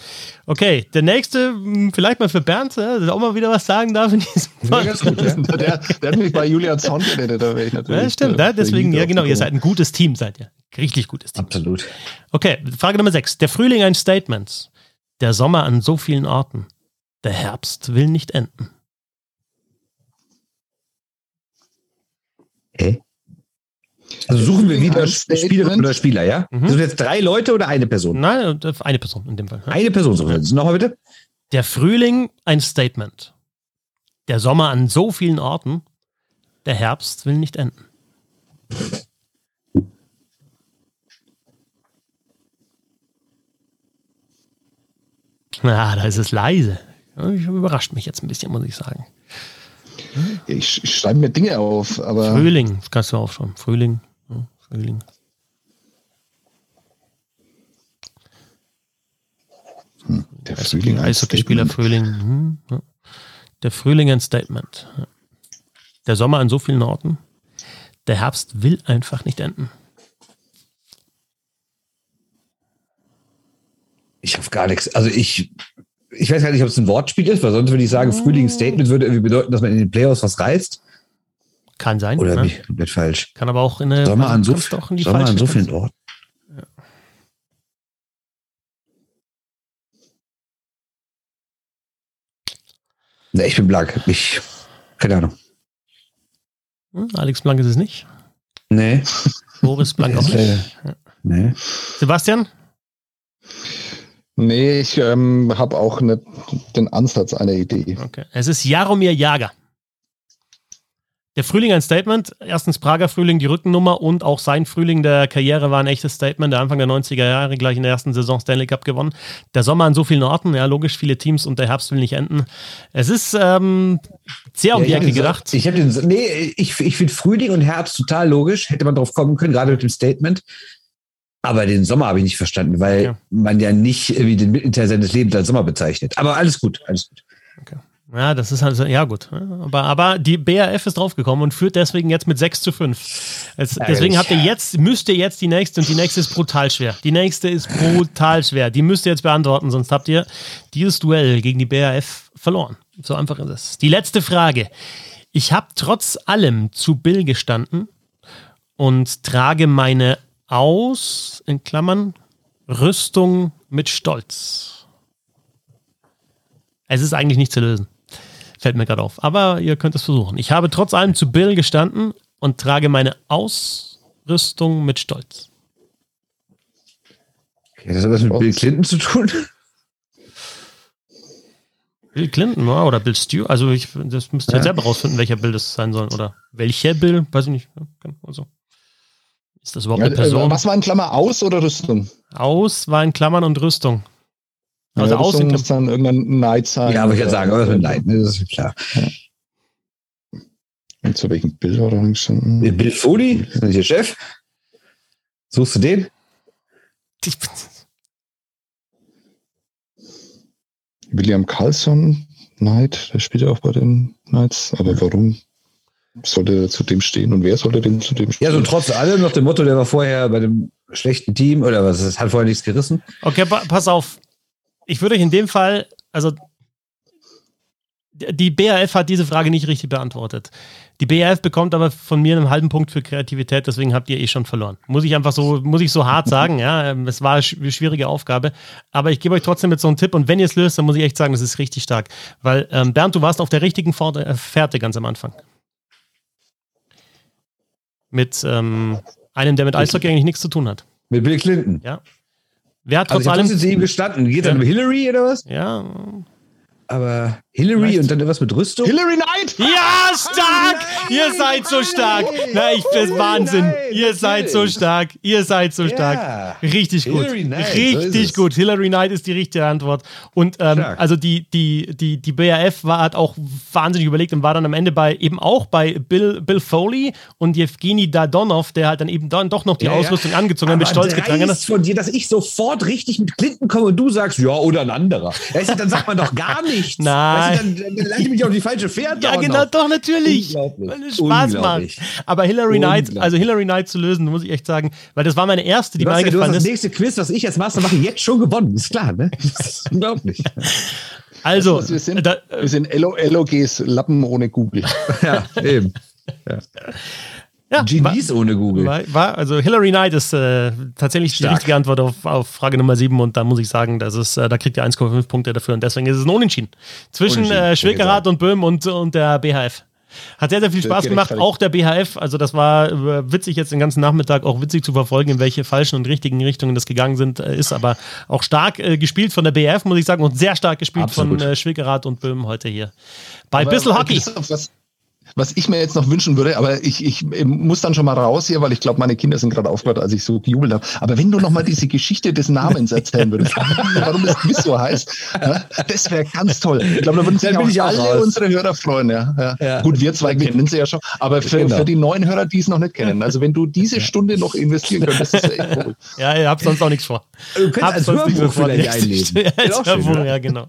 Okay, der nächste, hm, vielleicht mal für Bernd, der auch mal wieder was sagen darf in diesem Fall. Gut, ja. der, der, hat mich bei Julian Zorn geredet, da wäre ich natürlich. Ja, stimmt, äh, deswegen, ja genau, ihr seid ein gutes Team, seid ihr. Richtig gutes Team. Absolut. Okay, Frage Nummer 6. Der Frühling ein Statement. Der Sommer an so vielen Orten. Der Herbst will nicht enden. Hä? Also suchen wir wieder Spielerin oder Spieler, ja? Mhm. Sind jetzt drei Leute oder eine Person? Nein, eine Person in dem Fall. Eine Person suchen wir. Nochmal bitte. Der Frühling ein Statement. Der Sommer an so vielen Orten. Der Herbst will nicht enden. Na, da ist es leise. Überrascht mich jetzt ein bisschen, muss ich sagen. Ich, ich schreibe mir Dinge auf, aber. Frühling, das kannst du auch schon. Frühling. Ja, Frühling. Hm, der Frühling. Eishockeyspieler Frühling. Hm, ja. Der Frühling ein Statement. Der Sommer an so vielen Orten. Der Herbst will einfach nicht enden. Ich habe gar nichts. Also ich, ich weiß gar nicht, ob es ein Wortspiel ist, weil sonst würde ich sagen, oh. Frühlingsstatement würde irgendwie bedeuten, dass man in den Playoffs was reißt. Kann sein. Oder ne? komplett falsch. Kann aber auch in eine Sommer an so, auch in die Sommer an so vielen Orten. Ja. Ne, ich bin blank. Ich, keine Ahnung. Hm, Alex Blank ist es nicht. Nee. Boris Blank auch nicht. Nee. Sebastian? Nee, ich ähm, habe auch nicht den Ansatz einer Idee. Okay. Es ist Jaromir Jager. Der Frühling ein Statement. Erstens Prager Frühling die Rückennummer und auch sein Frühling der Karriere war ein echtes Statement. Der Anfang der 90er Jahre gleich in der ersten Saison Stanley Cup gewonnen. Der Sommer an so vielen Orten, ja logisch, viele Teams und der Herbst will nicht enden. Es ist ähm, sehr um ja, die Ecke gedacht. Ich habe den, nee, ich, ich finde Frühling und Herbst total logisch. Hätte man drauf kommen können, gerade mit dem Statement. Aber den Sommer habe ich nicht verstanden, weil okay. man ja nicht irgendwie den Mittelteil seines Lebens als Sommer bezeichnet. Aber alles gut, alles gut. Okay. Ja, das ist halt, ja gut. Aber, aber die BAF ist draufgekommen und führt deswegen jetzt mit 6 zu 5. Es, deswegen habt ihr jetzt, müsst ihr jetzt die nächste und die nächste ist brutal schwer. Die nächste ist brutal schwer. Die müsst ihr jetzt beantworten, sonst habt ihr dieses Duell gegen die BAF verloren. So einfach ist es. Die letzte Frage. Ich habe trotz allem zu Bill gestanden und trage meine aus, in Klammern, Rüstung mit Stolz. Es ist eigentlich nicht zu lösen. Fällt mir gerade auf. Aber ihr könnt es versuchen. Ich habe trotz allem zu Bill gestanden und trage meine Ausrüstung mit Stolz. Okay, das hat was mit Bill Clinton zu tun? Bill Clinton ja, oder Bill Stewart. Also ich, das müsst ihr ja. selber rausfinden, welcher Bill das sein soll. Oder welcher Bill, weiß ich nicht. Also. Ist das überhaupt ja, eine Person? Was war in Klammer aus oder Rüstung? Aus war in Klammern und Rüstung. Also ja, aus muss dann irgendein Neid sein. Ja, aber ich würde sagen, aber mit Neid, ne? das ist klar. Ja. Und zu welchem Bild war da gestanden? Bill Foley, ist Ihr Chef? Suchst du den? Ich bin William Carlson, Knight, der spielt ja auch bei den Knights, aber warum sollte zu dem stehen und wer sollte denn zu dem stehen? Ja, so trotz allem noch dem Motto, der war vorher bei dem schlechten Team oder was, es hat vorher nichts gerissen. Okay, pa pass auf. Ich würde euch in dem Fall, also die BAF hat diese Frage nicht richtig beantwortet. Die BAF bekommt aber von mir einen halben Punkt für Kreativität, deswegen habt ihr eh schon verloren. Muss ich einfach so, muss ich so hart sagen, ja. Es war eine schwierige Aufgabe. Aber ich gebe euch trotzdem jetzt so einen Tipp und wenn ihr es löst, dann muss ich echt sagen, das ist richtig stark. Weil, ähm, Bernd, du warst auf der richtigen Fährte ganz am Anfang mit ähm, einem, der mit Eishockey eigentlich nichts zu tun hat. Mit Bill Clinton. Ja. Wer hat trotz also allem. zu ihm gestanden? Geht es um Hillary oder was? Ja. Aber Hillary Vielleicht. und dann etwas mit Rüstung? Hillary Knight! Ja, stark! Oh, Ihr seid so stark! Na, ich bin Wahnsinn! Ihr seid so stark! Ihr seid so stark! Ja. Richtig gut. Knight, Richtig so gut. Hillary Knight ist die richtige Antwort. Und ähm, also die, die, die, die BAF war, hat auch wahnsinnig überlegt und war dann am Ende bei eben auch bei Bill, Bill Foley und Evgeny Dadonov, der halt dann eben dann doch noch die ja, Ausrüstung ja. angezogen hat, mit Stolz getragen hat. von dir, dass ich sofort richtig mit Clinton komme und du sagst, ja, oder ein anderer. Dann sagt man doch gar nichts. Nein dann, dann leite ich mich auf die falsche Fährte. Ja, genau, noch. doch, natürlich. Weil es Spaß macht. Aber Hillary Knight, also Hillary Knight zu lösen, muss ich echt sagen, weil das war meine erste, die mir eingefallen ist. Das nächste Quiz, was ich als Master mache, jetzt schon gewonnen. Ist klar, ne? Das ist unglaublich. Also, wir sind, da, wir sind LOGs, Lappen ohne Google. ja, eben. Ja. Ja, Genies war, ohne Google. War, war, also Hillary Knight ist äh, tatsächlich Stark. die richtige Antwort auf, auf, Frage Nummer 7 und da muss ich sagen, das ist, äh, da kriegt ihr 1,5 Punkte dafür und deswegen ist es ein Unentschieden. Zwischen Unentschieden, äh, Schwilkerath und Böhm und, und der BHF. Hat sehr, sehr viel Spaß gemacht, auch der BHF. Also das war äh, witzig jetzt den ganzen Nachmittag, auch witzig zu verfolgen, in welche falschen und richtigen Richtungen das gegangen sind, äh, ist aber auch stark äh, gespielt von der BHF, muss ich sagen, und sehr stark gespielt Absolut. von äh, Schwickerath und Böhm heute hier. Bei aber, Bissl Hockey. Was, was ich mir jetzt noch wünschen würde, aber ich, ich muss dann schon mal raus hier, weil ich glaube, meine Kinder sind gerade aufgehört, als ich so gejubelt habe. Aber wenn du noch mal diese Geschichte des Namens erzählen würdest, warum das Quiz so heißt, das wäre ganz toll. Ich glaube, da würden sich auch, auch alle raus. unsere Hörer freuen. Ja. ja. ja. Gut, wir zwei kennen sie ja schon, aber für, genau. für die neuen Hörer, die es noch nicht kennen, also wenn du diese Stunde noch investieren könntest, das ist echt cool. Ja, ihr habt sonst auch nichts vor. Du könntest als Hörbuch vielleicht einlesen. Ja, als Hörbuch, ja, genau.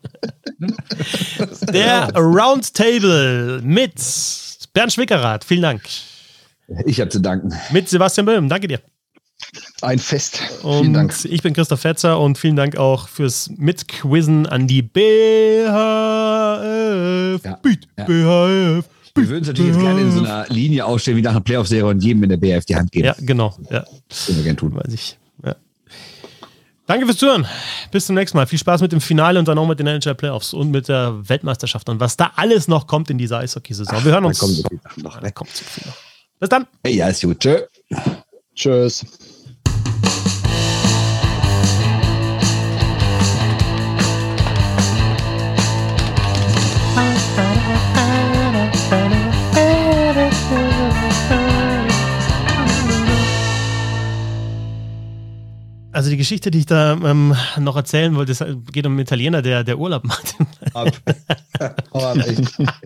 Der Roundtable mit Bernd Schwickerath, vielen Dank. Ich habe zu danken. Mit Sebastian Böhm, danke dir. Ein Fest. Und vielen Dank. Ich bin Christoph Fetzer und vielen Dank auch fürs Mitquizzen an die BHF. Ja, Beat, ja. BHF. Wir würden es natürlich jetzt gerne in so einer Linie ausstellen, wie nach einer Playoff-Serie und jedem in der BHF die Hand geben. Ja, genau. Ja. Das würden wir gerne tun. Weiß ich. Danke fürs Zuhören. Bis zum nächsten Mal. Viel Spaß mit dem Finale und dann auch mit den NHL Playoffs und mit der Weltmeisterschaft und was da alles noch kommt in dieser Eishockey-Saison. Wir hören uns. Da kommt so viel noch. Da kommt noch. Bis dann. Hey, ja, ist gut. Tschö. Tschüss. Also die Geschichte, die ich da ähm, noch erzählen wollte, es geht um einen Italiener, der, der Urlaub macht. Ab.